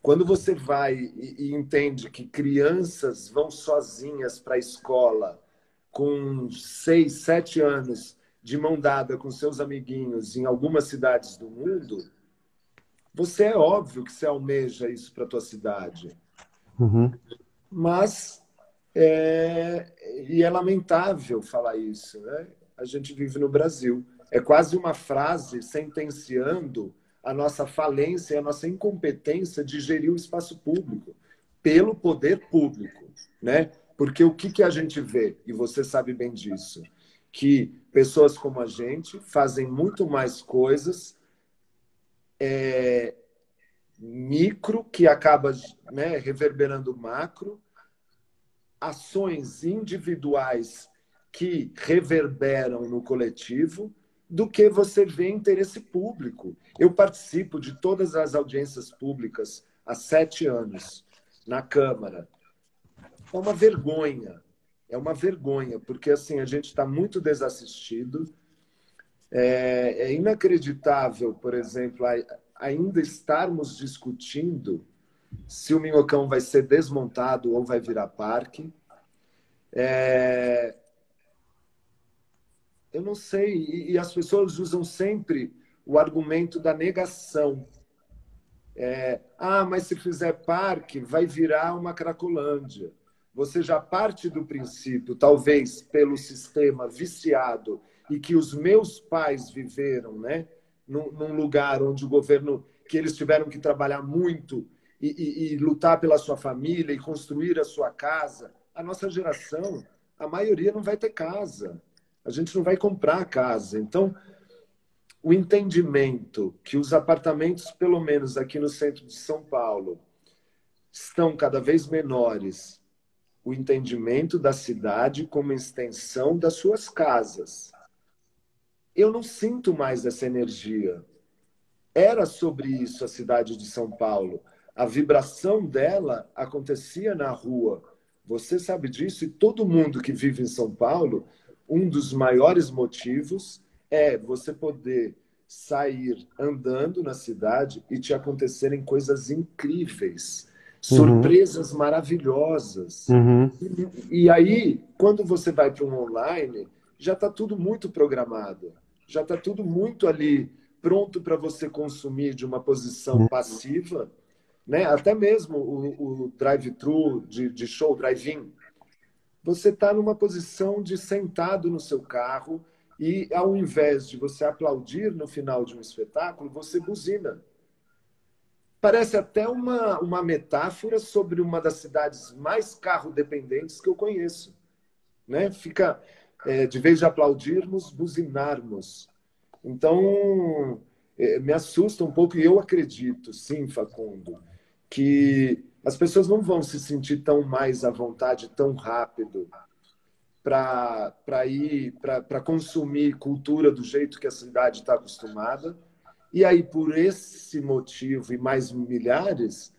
Quando você vai e, entende que crianças vão sozinhas para a escola com seis, sete anos, de mão dada com seus amiguinhos em algumas cidades do mundo, você é óbvio que você almeja isso para a tua cidade. Uhum. Mas é, e é lamentável falar isso, né? A gente vive no Brasil. É quase uma frase sentenciando a nossa falência a nossa incompetência de gerir o espaço público pelo poder público, né? Porque o que, que a gente vê, e você sabe bem disso, que pessoas como a gente fazem muito mais coisas é, micro, que acaba né, reverberando macro, ações individuais que reverberam no coletivo, do que você vê interesse público. Eu participo de todas as audiências públicas há sete anos na Câmara. É uma vergonha, é uma vergonha, porque assim a gente está muito desassistido. É, é, inacreditável, por exemplo, ainda estarmos discutindo se o Minhocão vai ser desmontado ou vai virar parque. É, eu não sei. E, e as pessoas usam sempre o argumento da negação. É, ah, mas se fizer parque, vai virar uma Cracolândia. Você já parte do princípio, talvez pelo sistema viciado e que os meus pais viveram, né? Num, num lugar onde o governo, que eles tiveram que trabalhar muito e, e, e lutar pela sua família e construir a sua casa. A nossa geração, a maioria não vai ter casa. A gente não vai comprar casa. Então, o entendimento que os apartamentos, pelo menos aqui no centro de São Paulo, estão cada vez menores, o entendimento da cidade como extensão das suas casas. Eu não sinto mais essa energia. Era sobre isso a cidade de São Paulo. A vibração dela acontecia na rua. Você sabe disso e todo mundo que vive em São Paulo, um dos maiores motivos é você poder sair andando na cidade e te acontecerem coisas incríveis surpresas uhum. maravilhosas. Uhum. E, e, aí, quando você vai para um online, já está tudo muito programado, já está tudo muito ali pronto para você consumir de uma posição uhum. passiva, né? Até mesmo o, o drive-thru de, de show, drive-in, você está numa posição de sentado no seu carro e ao invés de você aplaudir no final de um espetáculo, você buzina parece até uma, uma metáfora sobre uma das cidades mais carro-dependentes que eu conheço. Né? Fica, é, de vez de aplaudirmos, buzinarmos. Então, é, me assusta um pouco, e eu acredito, sim, Facundo, que as pessoas não vão se sentir tão mais à vontade tão rápido para ir, para consumir cultura do jeito que a cidade está acostumada e aí, por esse motivo e mais milhares,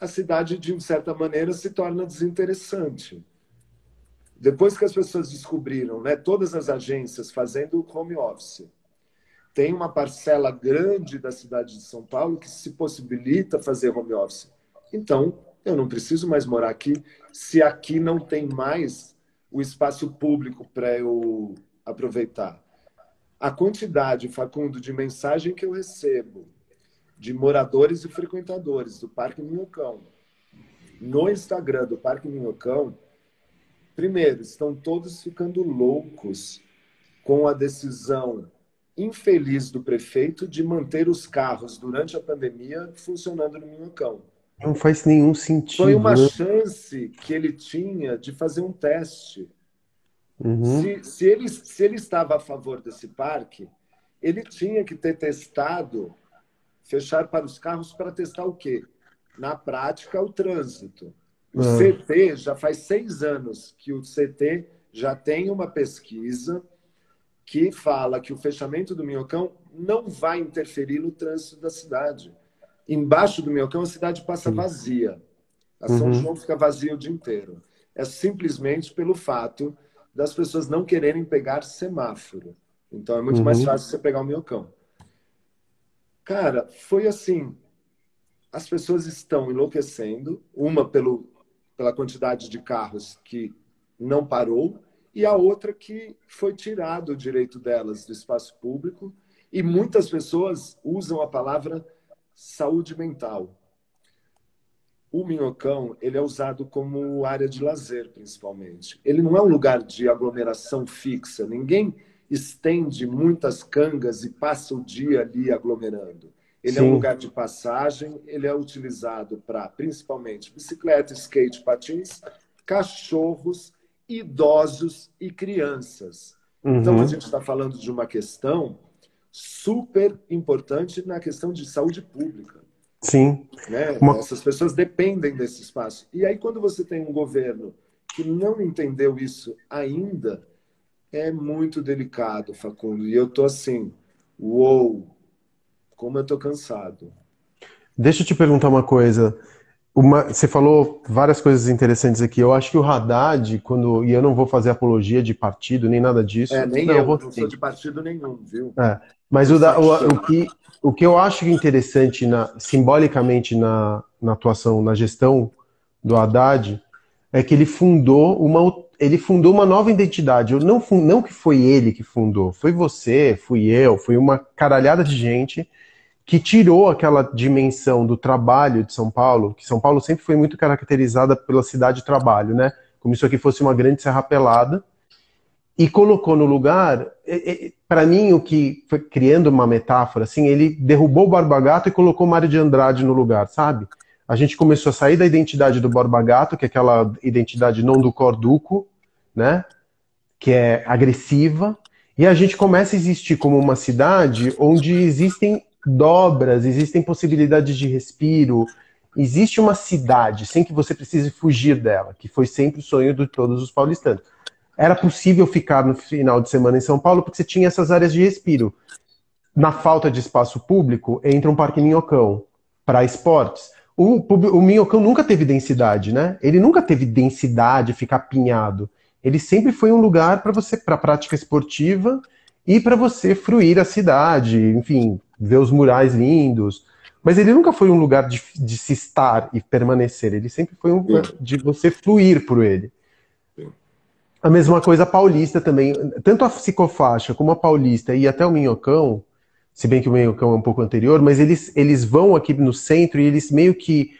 a cidade, de certa maneira, se torna desinteressante. Depois que as pessoas descobriram, né, todas as agências fazendo home office, tem uma parcela grande da cidade de São Paulo que se possibilita fazer home office. Então, eu não preciso mais morar aqui se aqui não tem mais o espaço público para eu aproveitar a quantidade, Facundo, de mensagem que eu recebo de moradores e frequentadores do Parque Minhocão no Instagram do Parque Minhocão, primeiro, estão todos ficando loucos com a decisão infeliz do prefeito de manter os carros durante a pandemia funcionando no Minhocão. Não faz nenhum sentido. Foi uma né? chance que ele tinha de fazer um teste Uhum. Se, se, ele, se ele estava a favor desse parque, ele tinha que ter testado, fechar para os carros para testar o quê? Na prática, o trânsito. O uhum. CT já faz seis anos que o CT já tem uma pesquisa que fala que o fechamento do Minhocão não vai interferir no trânsito da cidade. Embaixo do Minhocão, a cidade passa vazia. A São uhum. João fica vazia o dia inteiro. É simplesmente pelo fato das pessoas não quererem pegar semáforo. Então é muito uhum. mais fácil você pegar o miocão. Cara, foi assim. As pessoas estão enlouquecendo, uma pelo, pela quantidade de carros que não parou, e a outra que foi tirado o direito delas do espaço público, e muitas pessoas usam a palavra saúde mental o Minhocão ele é usado como área de lazer, principalmente. Ele não é um lugar de aglomeração fixa. Ninguém estende muitas cangas e passa o dia ali aglomerando. Ele Sim. é um lugar de passagem, ele é utilizado para, principalmente, bicicleta, skate, patins, cachorros, idosos e crianças. Uhum. Então, a gente está falando de uma questão super importante na questão de saúde pública. Sim. Né? Uma... Essas pessoas dependem desse espaço. E aí, quando você tem um governo que não entendeu isso ainda, é muito delicado, Facundo. E eu tô assim, uou, como eu tô cansado. Deixa eu te perguntar uma coisa. Uma, você falou várias coisas interessantes aqui. Eu acho que o Haddad, quando. E eu não vou fazer apologia de partido, nem nada disso. É, nem não, eu, eu não sou de partido nenhum, viu? É. Mas o, da, o, o, que, o que eu acho interessante na, simbolicamente na, na atuação, na gestão do Haddad, é que ele fundou uma, ele fundou uma nova identidade. Não, não que foi ele que fundou, foi você, fui eu, foi uma caralhada de gente que tirou aquela dimensão do trabalho de São Paulo, que São Paulo sempre foi muito caracterizada pela cidade de trabalho, né? Como se aqui fosse uma grande serra pelada, e colocou no lugar, para mim, o que foi criando uma metáfora, assim, ele derrubou o Borba Gato e colocou Mário de Andrade no lugar, sabe? A gente começou a sair da identidade do Borba Gato, que é aquela identidade não do Corduco, né? Que é agressiva, e a gente começa a existir como uma cidade onde existem dobras, existem possibilidades de respiro, existe uma cidade sem que você precise fugir dela, que foi sempre o sonho de todos os paulistanos era possível ficar no final de semana em São Paulo porque você tinha essas áreas de respiro. Na falta de espaço público, entra um parque Minhocão para esportes. O, o Minhocão nunca teve densidade, né? Ele nunca teve densidade, ficar pinhado. Ele sempre foi um lugar para você, para prática esportiva e para você fruir a cidade, enfim, ver os murais lindos. Mas ele nunca foi um lugar de, de se estar e permanecer. Ele sempre foi um lugar de você fluir por ele. A mesma coisa a paulista também. Tanto a psicofaixa como a paulista e até o minhocão, se bem que o minhocão é um pouco anterior, mas eles, eles vão aqui no centro e eles meio que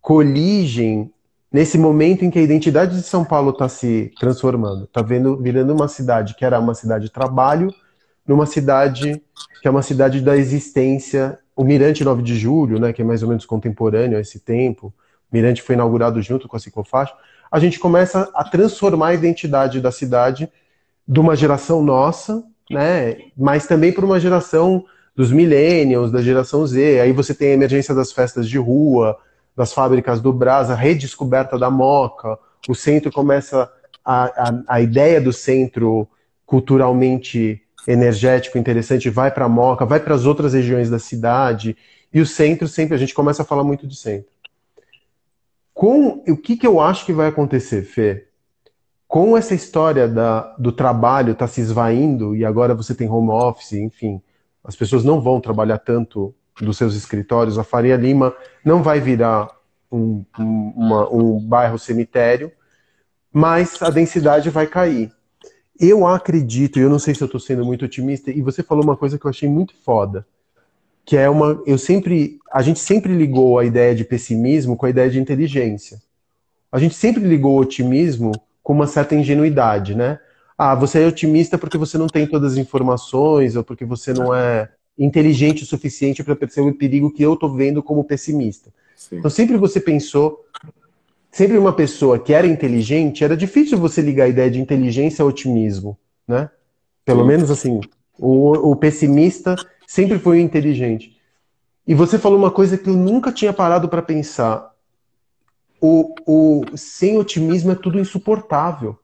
coligem nesse momento em que a identidade de São Paulo está se transformando. Está virando uma cidade que era uma cidade de trabalho, numa cidade que é uma cidade da existência. O Mirante 9 de Julho, né, que é mais ou menos contemporâneo a esse tempo, o Mirante foi inaugurado junto com a ciclofaixa, a gente começa a transformar a identidade da cidade de uma geração nossa, né, mas também para uma geração dos millennials, da geração Z. Aí você tem a emergência das festas de rua, das fábricas do Brás, a redescoberta da Moca, o centro começa a, a, a ideia do centro culturalmente energético, interessante, vai para Moca, vai para as outras regiões da cidade, e o centro sempre, a gente começa a falar muito de centro. Com o que, que eu acho que vai acontecer, Fê? Com essa história da, do trabalho estar tá se esvaindo e agora você tem home office, enfim, as pessoas não vão trabalhar tanto dos seus escritórios, a Faria Lima não vai virar um, um, uma, um bairro cemitério, mas a densidade vai cair. Eu acredito, e eu não sei se eu estou sendo muito otimista, e você falou uma coisa que eu achei muito foda que é uma. Eu sempre. A gente sempre ligou a ideia de pessimismo com a ideia de inteligência. A gente sempre ligou o otimismo com uma certa ingenuidade, né? Ah, você é otimista porque você não tem todas as informações, ou porque você não é inteligente o suficiente para perceber o perigo que eu estou vendo como pessimista. Sim. Então sempre você pensou, sempre uma pessoa que era inteligente, era difícil você ligar a ideia de inteligência ao otimismo, né? Pelo Sim. menos assim, o, o pessimista sempre foi inteligente. E você falou uma coisa que eu nunca tinha parado para pensar. O, o sem otimismo é tudo insuportável.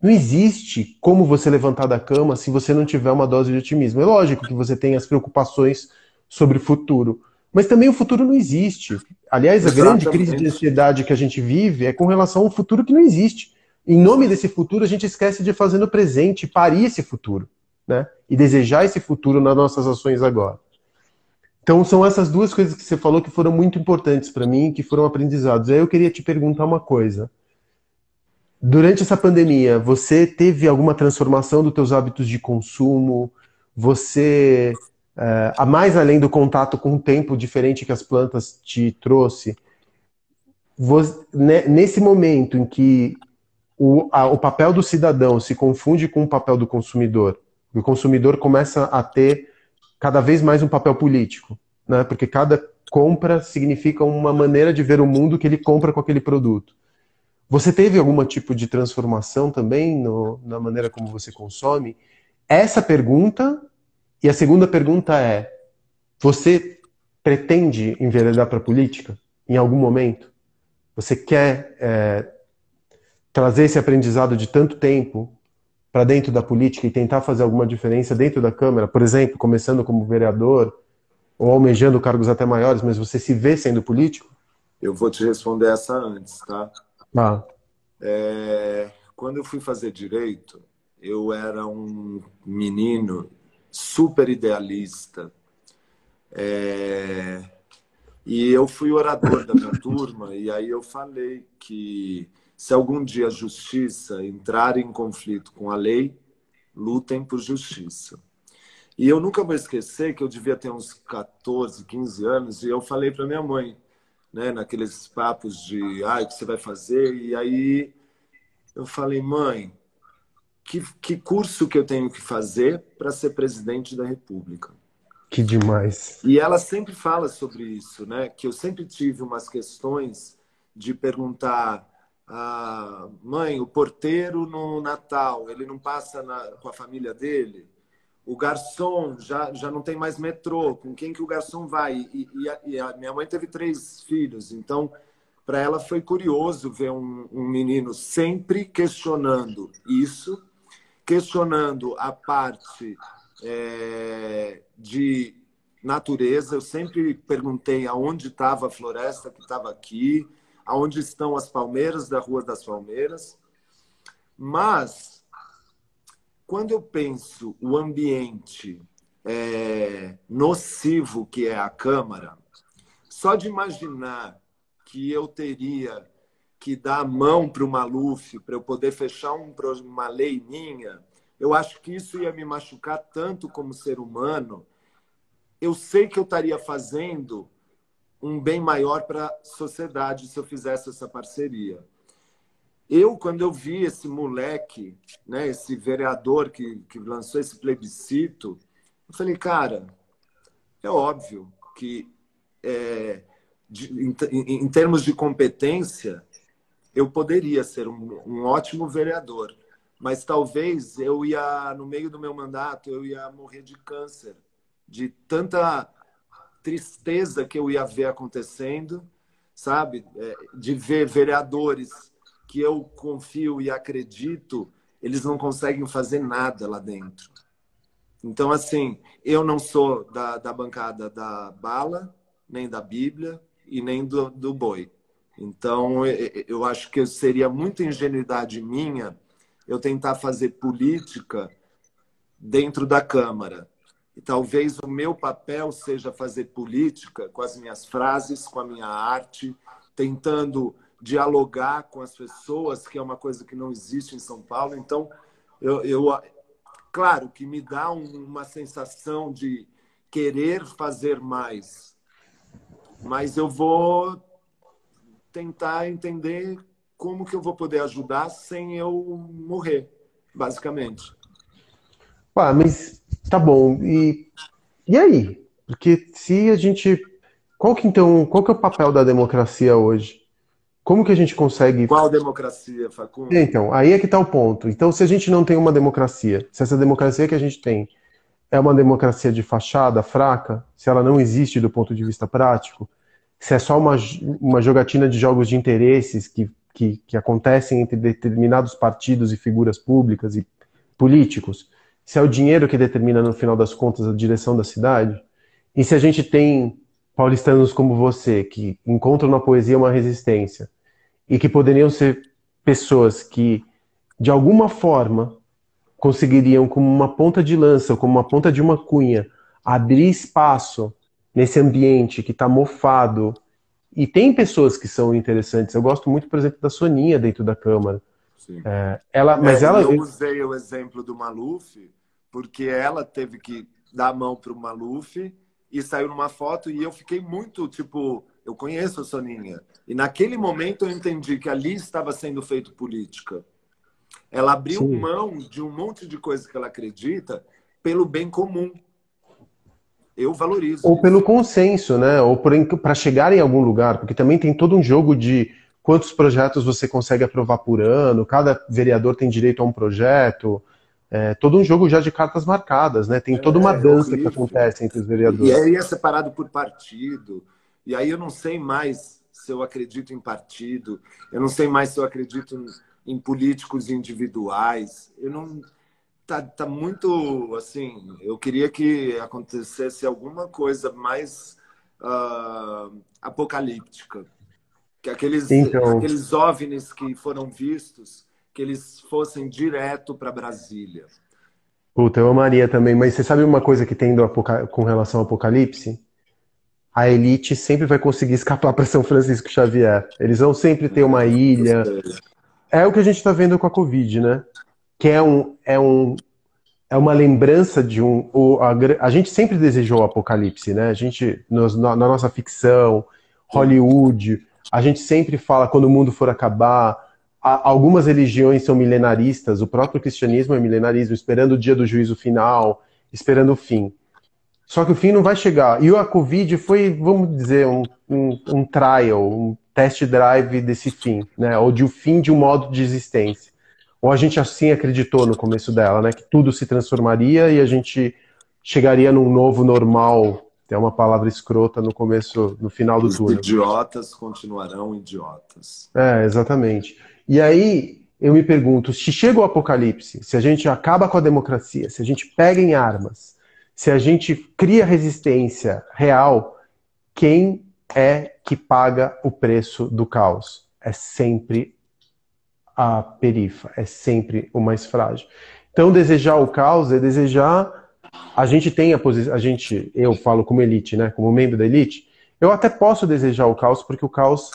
Não existe como você levantar da cama se você não tiver uma dose de otimismo. É lógico que você tem as preocupações sobre o futuro, mas também o futuro não existe. Aliás, a Exatamente. grande crise de ansiedade que a gente vive é com relação ao futuro que não existe. Em nome desse futuro, a gente esquece de fazer no presente, parir esse futuro né? E desejar esse futuro nas nossas ações agora. Então são essas duas coisas que você falou que foram muito importantes para mim, que foram aprendizados. Aí eu queria te perguntar uma coisa. Durante essa pandemia, você teve alguma transformação dos teus hábitos de consumo? Você, é, a mais além do contato com o tempo diferente que as plantas te trouxe, você, nesse momento em que o, a, o papel do cidadão se confunde com o papel do consumidor, o consumidor começa a ter cada vez mais um papel político, né? Porque cada compra significa uma maneira de ver o mundo que ele compra com aquele produto. Você teve algum tipo de transformação também no, na maneira como você consome? Essa pergunta e a segunda pergunta é: você pretende enveredar para a política em algum momento? Você quer é, trazer esse aprendizado de tanto tempo para dentro da política e tentar fazer alguma diferença dentro da Câmara, por exemplo, começando como vereador ou almejando cargos até maiores, mas você se vê sendo político? Eu vou te responder essa antes, tá? Ah. É, quando eu fui fazer direito, eu era um menino super idealista. É, e eu fui orador da minha turma, e aí eu falei que se algum dia a justiça entrar em conflito com a lei, lutem por justiça. E eu nunca vou esquecer que eu devia ter uns 14, 15 anos e eu falei para minha mãe, né, naqueles papos de, ah, o que você vai fazer? E aí eu falei, mãe, que, que curso que eu tenho que fazer para ser presidente da República. Que demais. E ela sempre fala sobre isso, né? Que eu sempre tive umas questões de perguntar ah, mãe, o porteiro no Natal, ele não passa na, com a família dele? O garçom já, já não tem mais metrô, com quem que o garçom vai? E, e, a, e a minha mãe teve três filhos, então para ela foi curioso ver um, um menino sempre questionando isso, questionando a parte é, de natureza. Eu sempre perguntei aonde estava a floresta que estava aqui, aonde estão as palmeiras da Rua das Palmeiras. Mas, quando eu penso o ambiente é, nocivo que é a Câmara, só de imaginar que eu teria que dar a mão para o Maluf para eu poder fechar um, uma lei minha, eu acho que isso ia me machucar tanto como ser humano. Eu sei que eu estaria fazendo um bem maior para a sociedade se eu fizesse essa parceria. Eu, quando eu vi esse moleque, né, esse vereador que, que lançou esse plebiscito, eu falei, cara, é óbvio que é, de, em, em, termos de competência, eu poderia ser um, um ótimo vereador, mas talvez eu ia, no meio do meu mandato, eu ia morrer de câncer, de tanta tristeza que eu ia ver acontecendo, sabe? É, de ver vereadores que eu confio e acredito, eles não conseguem fazer nada lá dentro. Então, assim, eu não sou da, da bancada da bala, nem da Bíblia e nem do, do boi. Então, eu acho que seria muita ingenuidade minha eu tentar fazer política dentro da Câmara. E talvez o meu papel seja fazer política com as minhas frases, com a minha arte, tentando dialogar com as pessoas, que é uma coisa que não existe em São Paulo. Então, eu, eu claro que me dá uma sensação de querer fazer mais, mas eu vou tentar entender como que eu vou poder ajudar sem eu morrer, basicamente. Ah, mas Tá bom. E, e aí? Porque se a gente. Qual que então. Qual que é o papel da democracia hoje? Como que a gente consegue. Qual democracia, Facundo? É, então, aí é que está o ponto. Então, se a gente não tem uma democracia, se essa democracia que a gente tem é uma democracia de fachada, fraca, se ela não existe do ponto de vista prático, se é só uma, uma jogatina de jogos de interesses que, que, que acontecem entre determinados partidos e figuras públicas e políticos, se é o dinheiro que determina, no final das contas, a direção da cidade, e se a gente tem paulistanos como você, que encontram na poesia uma resistência, e que poderiam ser pessoas que, de alguma forma, conseguiriam, como uma ponta de lança, como uma ponta de uma cunha, abrir espaço nesse ambiente que está mofado. E tem pessoas que são interessantes. Eu gosto muito, por exemplo, da Soninha dentro da Câmara. É, ela, mas é, ela... Eu usei o exemplo do Maluf porque ela teve que dar a mão para o Maluf e saiu numa foto e eu fiquei muito tipo, eu conheço a Soninha. E naquele momento eu entendi que ali estava sendo feito política. Ela abriu Sim. mão de um monte de coisa que ela acredita pelo bem comum. Eu valorizo. Ou isso. pelo consenso, né? Ou para chegar em algum lugar, porque também tem todo um jogo de quantos projetos você consegue aprovar por ano, cada vereador tem direito a um projeto é, todo um jogo já de cartas marcadas, né? Tem toda uma é, dança horrível. que acontece entre os vereadores. E aí é separado por partido. E aí eu não sei mais se eu acredito em partido, eu não sei mais se eu acredito em políticos individuais. Eu não tá, tá muito assim. Eu queria que acontecesse alguma coisa mais uh, apocalíptica, que aqueles então... aqueles ovnis que foram vistos que eles fossem direto para Brasília. Puta, eu amaria também, mas você sabe uma coisa que tem do, com relação ao Apocalipse? A elite sempre vai conseguir escapar para São Francisco Xavier. Eles vão sempre ter uma ilha. É o que a gente está vendo com a Covid, né? Que é um, é um, é uma lembrança de um. O, a, a, gente sempre desejou o apocalipse, né? A gente, nos, na, na, nossa ficção, Hollywood, a gente sempre fala quando o mundo for acabar, algumas religiões são milenaristas, o próprio cristianismo é milenarismo, esperando o dia do juízo final, esperando o fim. Só que o fim não vai chegar. E a Covid foi, vamos dizer, um, um, um trial, um test drive desse fim, né? Ou de o um fim de um modo de existência. Ou a gente assim acreditou no começo dela, né? Que tudo se transformaria e a gente chegaria num novo normal. Tem uma palavra escrota no começo, no final do Os túnel. idiotas continuarão idiotas. É, exatamente. E aí eu me pergunto, se chega o apocalipse, se a gente acaba com a democracia, se a gente pega em armas, se a gente cria resistência real, quem é que paga o preço do caos? É sempre a perifa, é sempre o mais frágil. Então, desejar o caos é desejar. A gente tem a posição. A gente, eu falo como elite, né? Como membro da elite, eu até posso desejar o caos, porque o caos.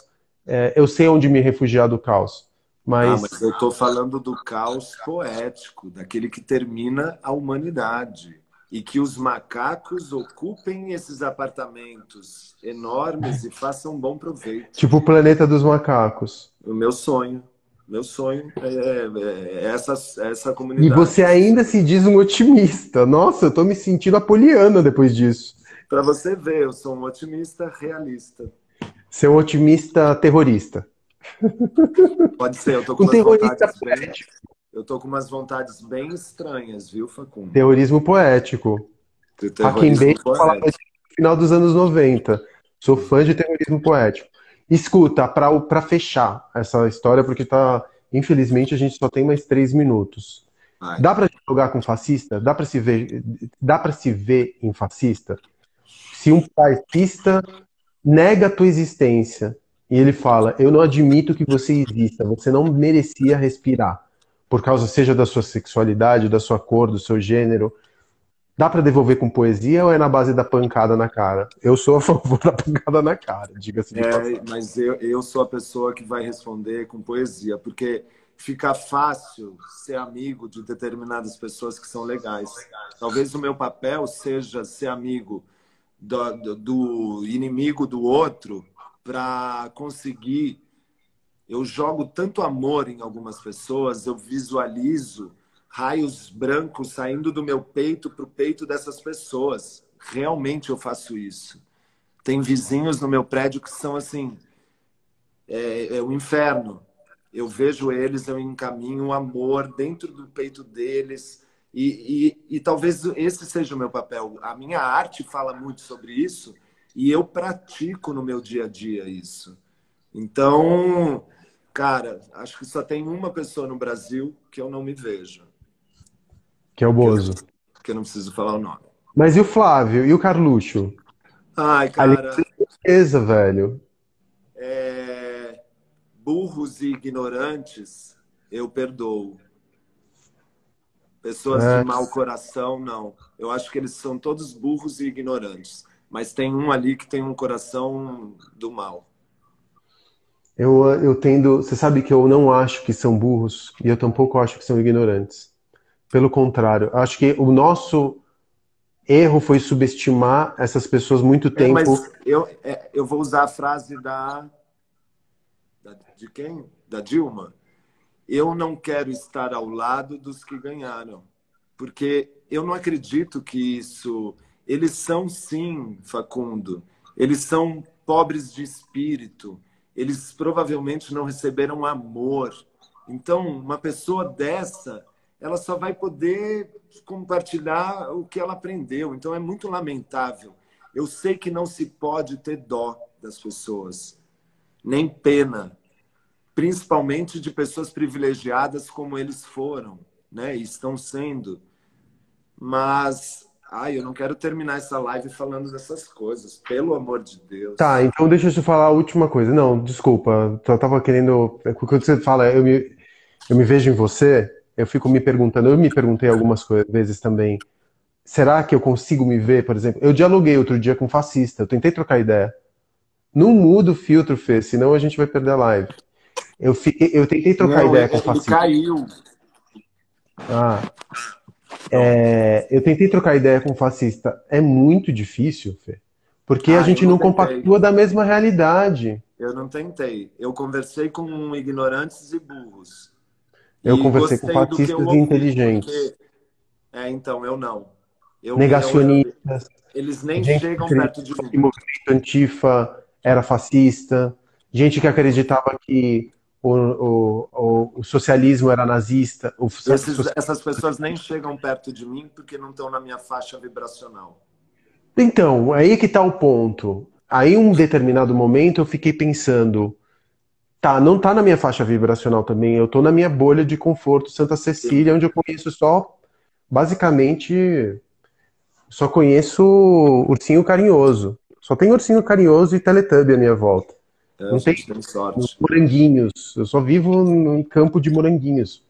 É, eu sei onde me refugiar do caos. Mas... Ah, mas eu estou falando do caos poético, daquele que termina a humanidade. E que os macacos ocupem esses apartamentos enormes e façam um bom proveito. Tipo o planeta dos macacos. O meu sonho. Meu sonho é, é, é essa, essa comunidade. E você ainda se diz um otimista. Nossa, eu tô me sentindo apoliana depois disso. Para você ver, eu sou um otimista realista. Você é um otimista terrorista. Pode ser, eu tô com um terrorista bem, Eu tô com umas vontades bem estranhas, viu, Facundo? Terrorismo poético. A quem bem falava no final dos anos 90. Sou fã de terrorismo poético. Escuta, para fechar essa história, porque tá. Infelizmente, a gente só tem mais três minutos. Ai. Dá para jogar com fascista? Dá para se ver, dá para se ver em fascista? Se um fascista nega a tua existência e ele fala: "Eu não admito que você exista, você não merecia respirar", por causa seja da sua sexualidade, da sua cor, do seu gênero, Dá para devolver com poesia ou é na base da pancada na cara? Eu sou a favor da pancada na cara, diga-se de é, Mas eu, eu sou a pessoa que vai responder com poesia, porque fica fácil ser amigo de determinadas pessoas que são legais. Talvez o meu papel seja ser amigo do, do inimigo do outro para conseguir. Eu jogo tanto amor em algumas pessoas, eu visualizo raios brancos saindo do meu peito para o peito dessas pessoas. Realmente eu faço isso. Tem vizinhos no meu prédio que são assim, é, é o inferno. Eu vejo eles, eu encaminho o amor dentro do peito deles. E, e, e talvez esse seja o meu papel. A minha arte fala muito sobre isso e eu pratico no meu dia a dia isso. Então, cara, acho que só tem uma pessoa no Brasil que eu não me vejo. Que é o Bozo. Que eu não preciso falar o nome. Mas e o Flávio? E o Carluxo? Ai, cara. certeza, velho. É... Burros e ignorantes, eu perdoo. Pessoas é. de mau coração, não. Eu acho que eles são todos burros e ignorantes. Mas tem um ali que tem um coração do mal. Eu, eu tendo. Você sabe que eu não acho que são burros e eu tampouco acho que são ignorantes. Pelo contrário, acho que o nosso erro foi subestimar essas pessoas muito tempo. É, mas eu, é, eu vou usar a frase da, da, de quem? Da Dilma. Eu não quero estar ao lado dos que ganharam, porque eu não acredito que isso. Eles são sim, Facundo. Eles são pobres de espírito. Eles provavelmente não receberam amor. Então, uma pessoa dessa ela só vai poder compartilhar o que ela aprendeu. Então é muito lamentável. Eu sei que não se pode ter dó das pessoas, nem pena, principalmente de pessoas privilegiadas como eles foram, né? E estão sendo. Mas Ai, eu não quero terminar essa live falando dessas coisas, pelo amor de Deus. Tá, então deixa eu te falar a última coisa. Não, desculpa, eu tava querendo. Quando você fala, eu me, eu me vejo em você, eu fico me perguntando, eu me perguntei algumas vezes também, será que eu consigo me ver, por exemplo? Eu dialoguei outro dia com um fascista, eu tentei trocar ideia. Não muda o filtro, Fê, senão a gente vai perder a live. Eu, fiquei, eu tentei trocar Não, ideia com o fascista. caiu. Ah. É, eu tentei trocar ideia com o fascista. É muito difícil, Fê. Porque ah, a gente não compactua da mesma realidade. Eu não tentei. Eu conversei com ignorantes e burros. Eu e conversei com fascistas e inteligentes. Porque... É, então, eu não. Eu, Negacionistas. Eu, eles nem chegam perto de mim. O movimento antifa era fascista. Gente que acreditava que o, o, o, o socialismo era nazista. Esses, essas pessoas nem chegam perto de mim porque não estão na minha faixa vibracional. Então, aí que está o ponto. Aí, um determinado momento, eu fiquei pensando, tá, não tá na minha faixa vibracional também, eu tô na minha bolha de conforto Santa Cecília, onde eu conheço só, basicamente, só conheço ursinho carinhoso. Só tem ursinho carinhoso e teletubbie à minha volta. É, não tem sorte. moranguinhos. Eu só vivo num campo de moranguinhos.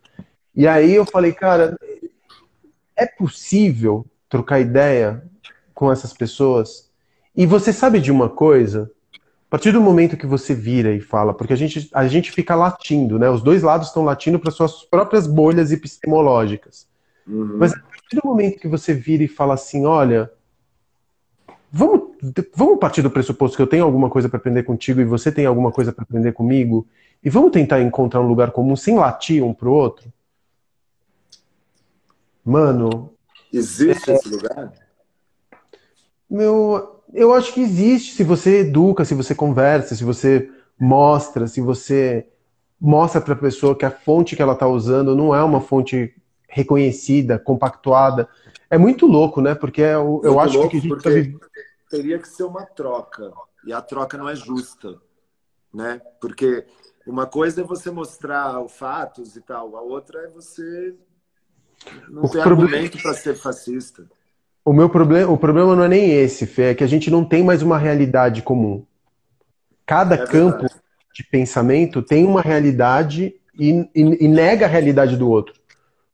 E aí eu falei, cara, é possível trocar ideia com essas pessoas? E você sabe de uma coisa? A partir do momento que você vira e fala, porque a gente, a gente fica latindo, né? Os dois lados estão latindo para suas próprias bolhas epistemológicas. Uhum. Mas a partir do momento que você vira e fala assim, olha, vamos, vamos partir do pressuposto que eu tenho alguma coisa para aprender contigo e você tem alguma coisa para aprender comigo, e vamos tentar encontrar um lugar comum sem latir um pro outro? Mano. Existe é... esse lugar? Meu, eu acho que existe se você educa, se você conversa, se você mostra, se você mostra para a pessoa que a fonte que ela está usando não é uma fonte reconhecida, compactuada. É muito louco, né? Porque é eu, eu acho que a gente tá... teria que ser uma troca e a troca não é justa, né? Porque uma coisa é você mostrar fatos e tal, a outra é você não o ter problema... argumento para ser fascista. O meu problema, o problema não é nem esse, Fê, é que a gente não tem mais uma realidade comum. Cada é campo de pensamento tem uma realidade e, e, e, nega a realidade do outro.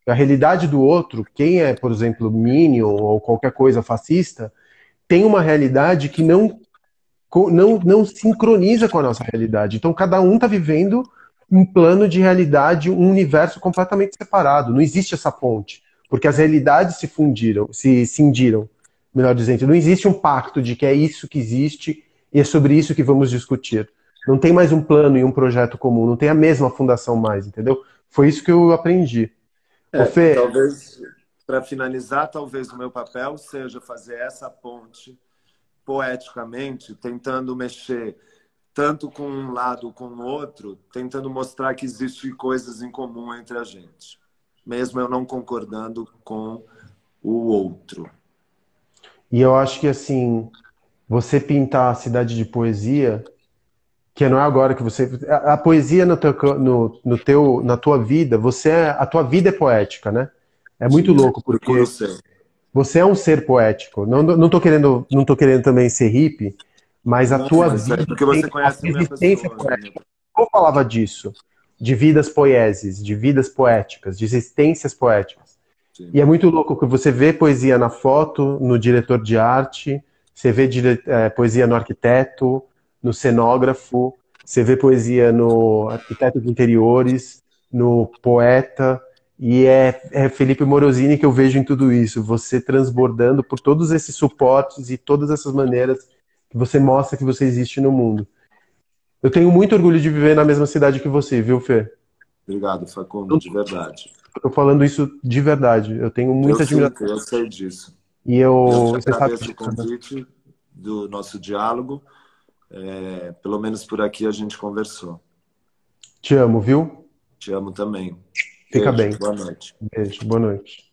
A realidade do outro, quem é, por exemplo, Minion ou qualquer coisa fascista, tem uma realidade que não, não, não sincroniza com a nossa realidade. Então, cada um está vivendo um plano de realidade, um universo completamente separado. Não existe essa ponte porque as realidades se fundiram, se cindiram, melhor dizendo. Não existe um pacto de que é isso que existe e é sobre isso que vamos discutir. Não tem mais um plano e um projeto comum, não tem a mesma fundação mais, entendeu? Foi isso que eu aprendi. É, Fê, talvez, para finalizar, talvez o meu papel seja fazer essa ponte poeticamente, tentando mexer tanto com um lado como com o outro, tentando mostrar que existem coisas em comum entre a gente mesmo eu não concordando com o outro. E eu acho que assim, você pintar a cidade de poesia, que não é agora que você. A, a poesia no teu, no, no, teu, na tua vida, você é, a tua vida é poética, né? É muito Sim, louco, porque você é um ser poético. Não, não, tô querendo, não tô querendo também ser hippie, mas a não, tua mas vida. É porque você conhece a existência pessoa, poética. Né? Eu falava disso de vidas poeses, de vidas poéticas, de existências poéticas. Sim. E é muito louco que você vê poesia na foto, no diretor de arte, você vê dire... é, poesia no arquiteto, no cenógrafo, você vê poesia no arquiteto de interiores, no poeta, e é, é Felipe Morosini que eu vejo em tudo isso, você transbordando por todos esses suportes e todas essas maneiras que você mostra que você existe no mundo. Eu tenho muito orgulho de viver na mesma cidade que você, viu, Fê? Obrigado, Facundo, de verdade. Eu tô falando isso de verdade. Eu tenho muita admiração. Eu sei disso. E eu. eu você sabe o convite do nosso diálogo. É, pelo menos por aqui a gente conversou. Te amo, viu? Te amo também. Fica Beijo, bem. Boa noite. Beijo, boa noite.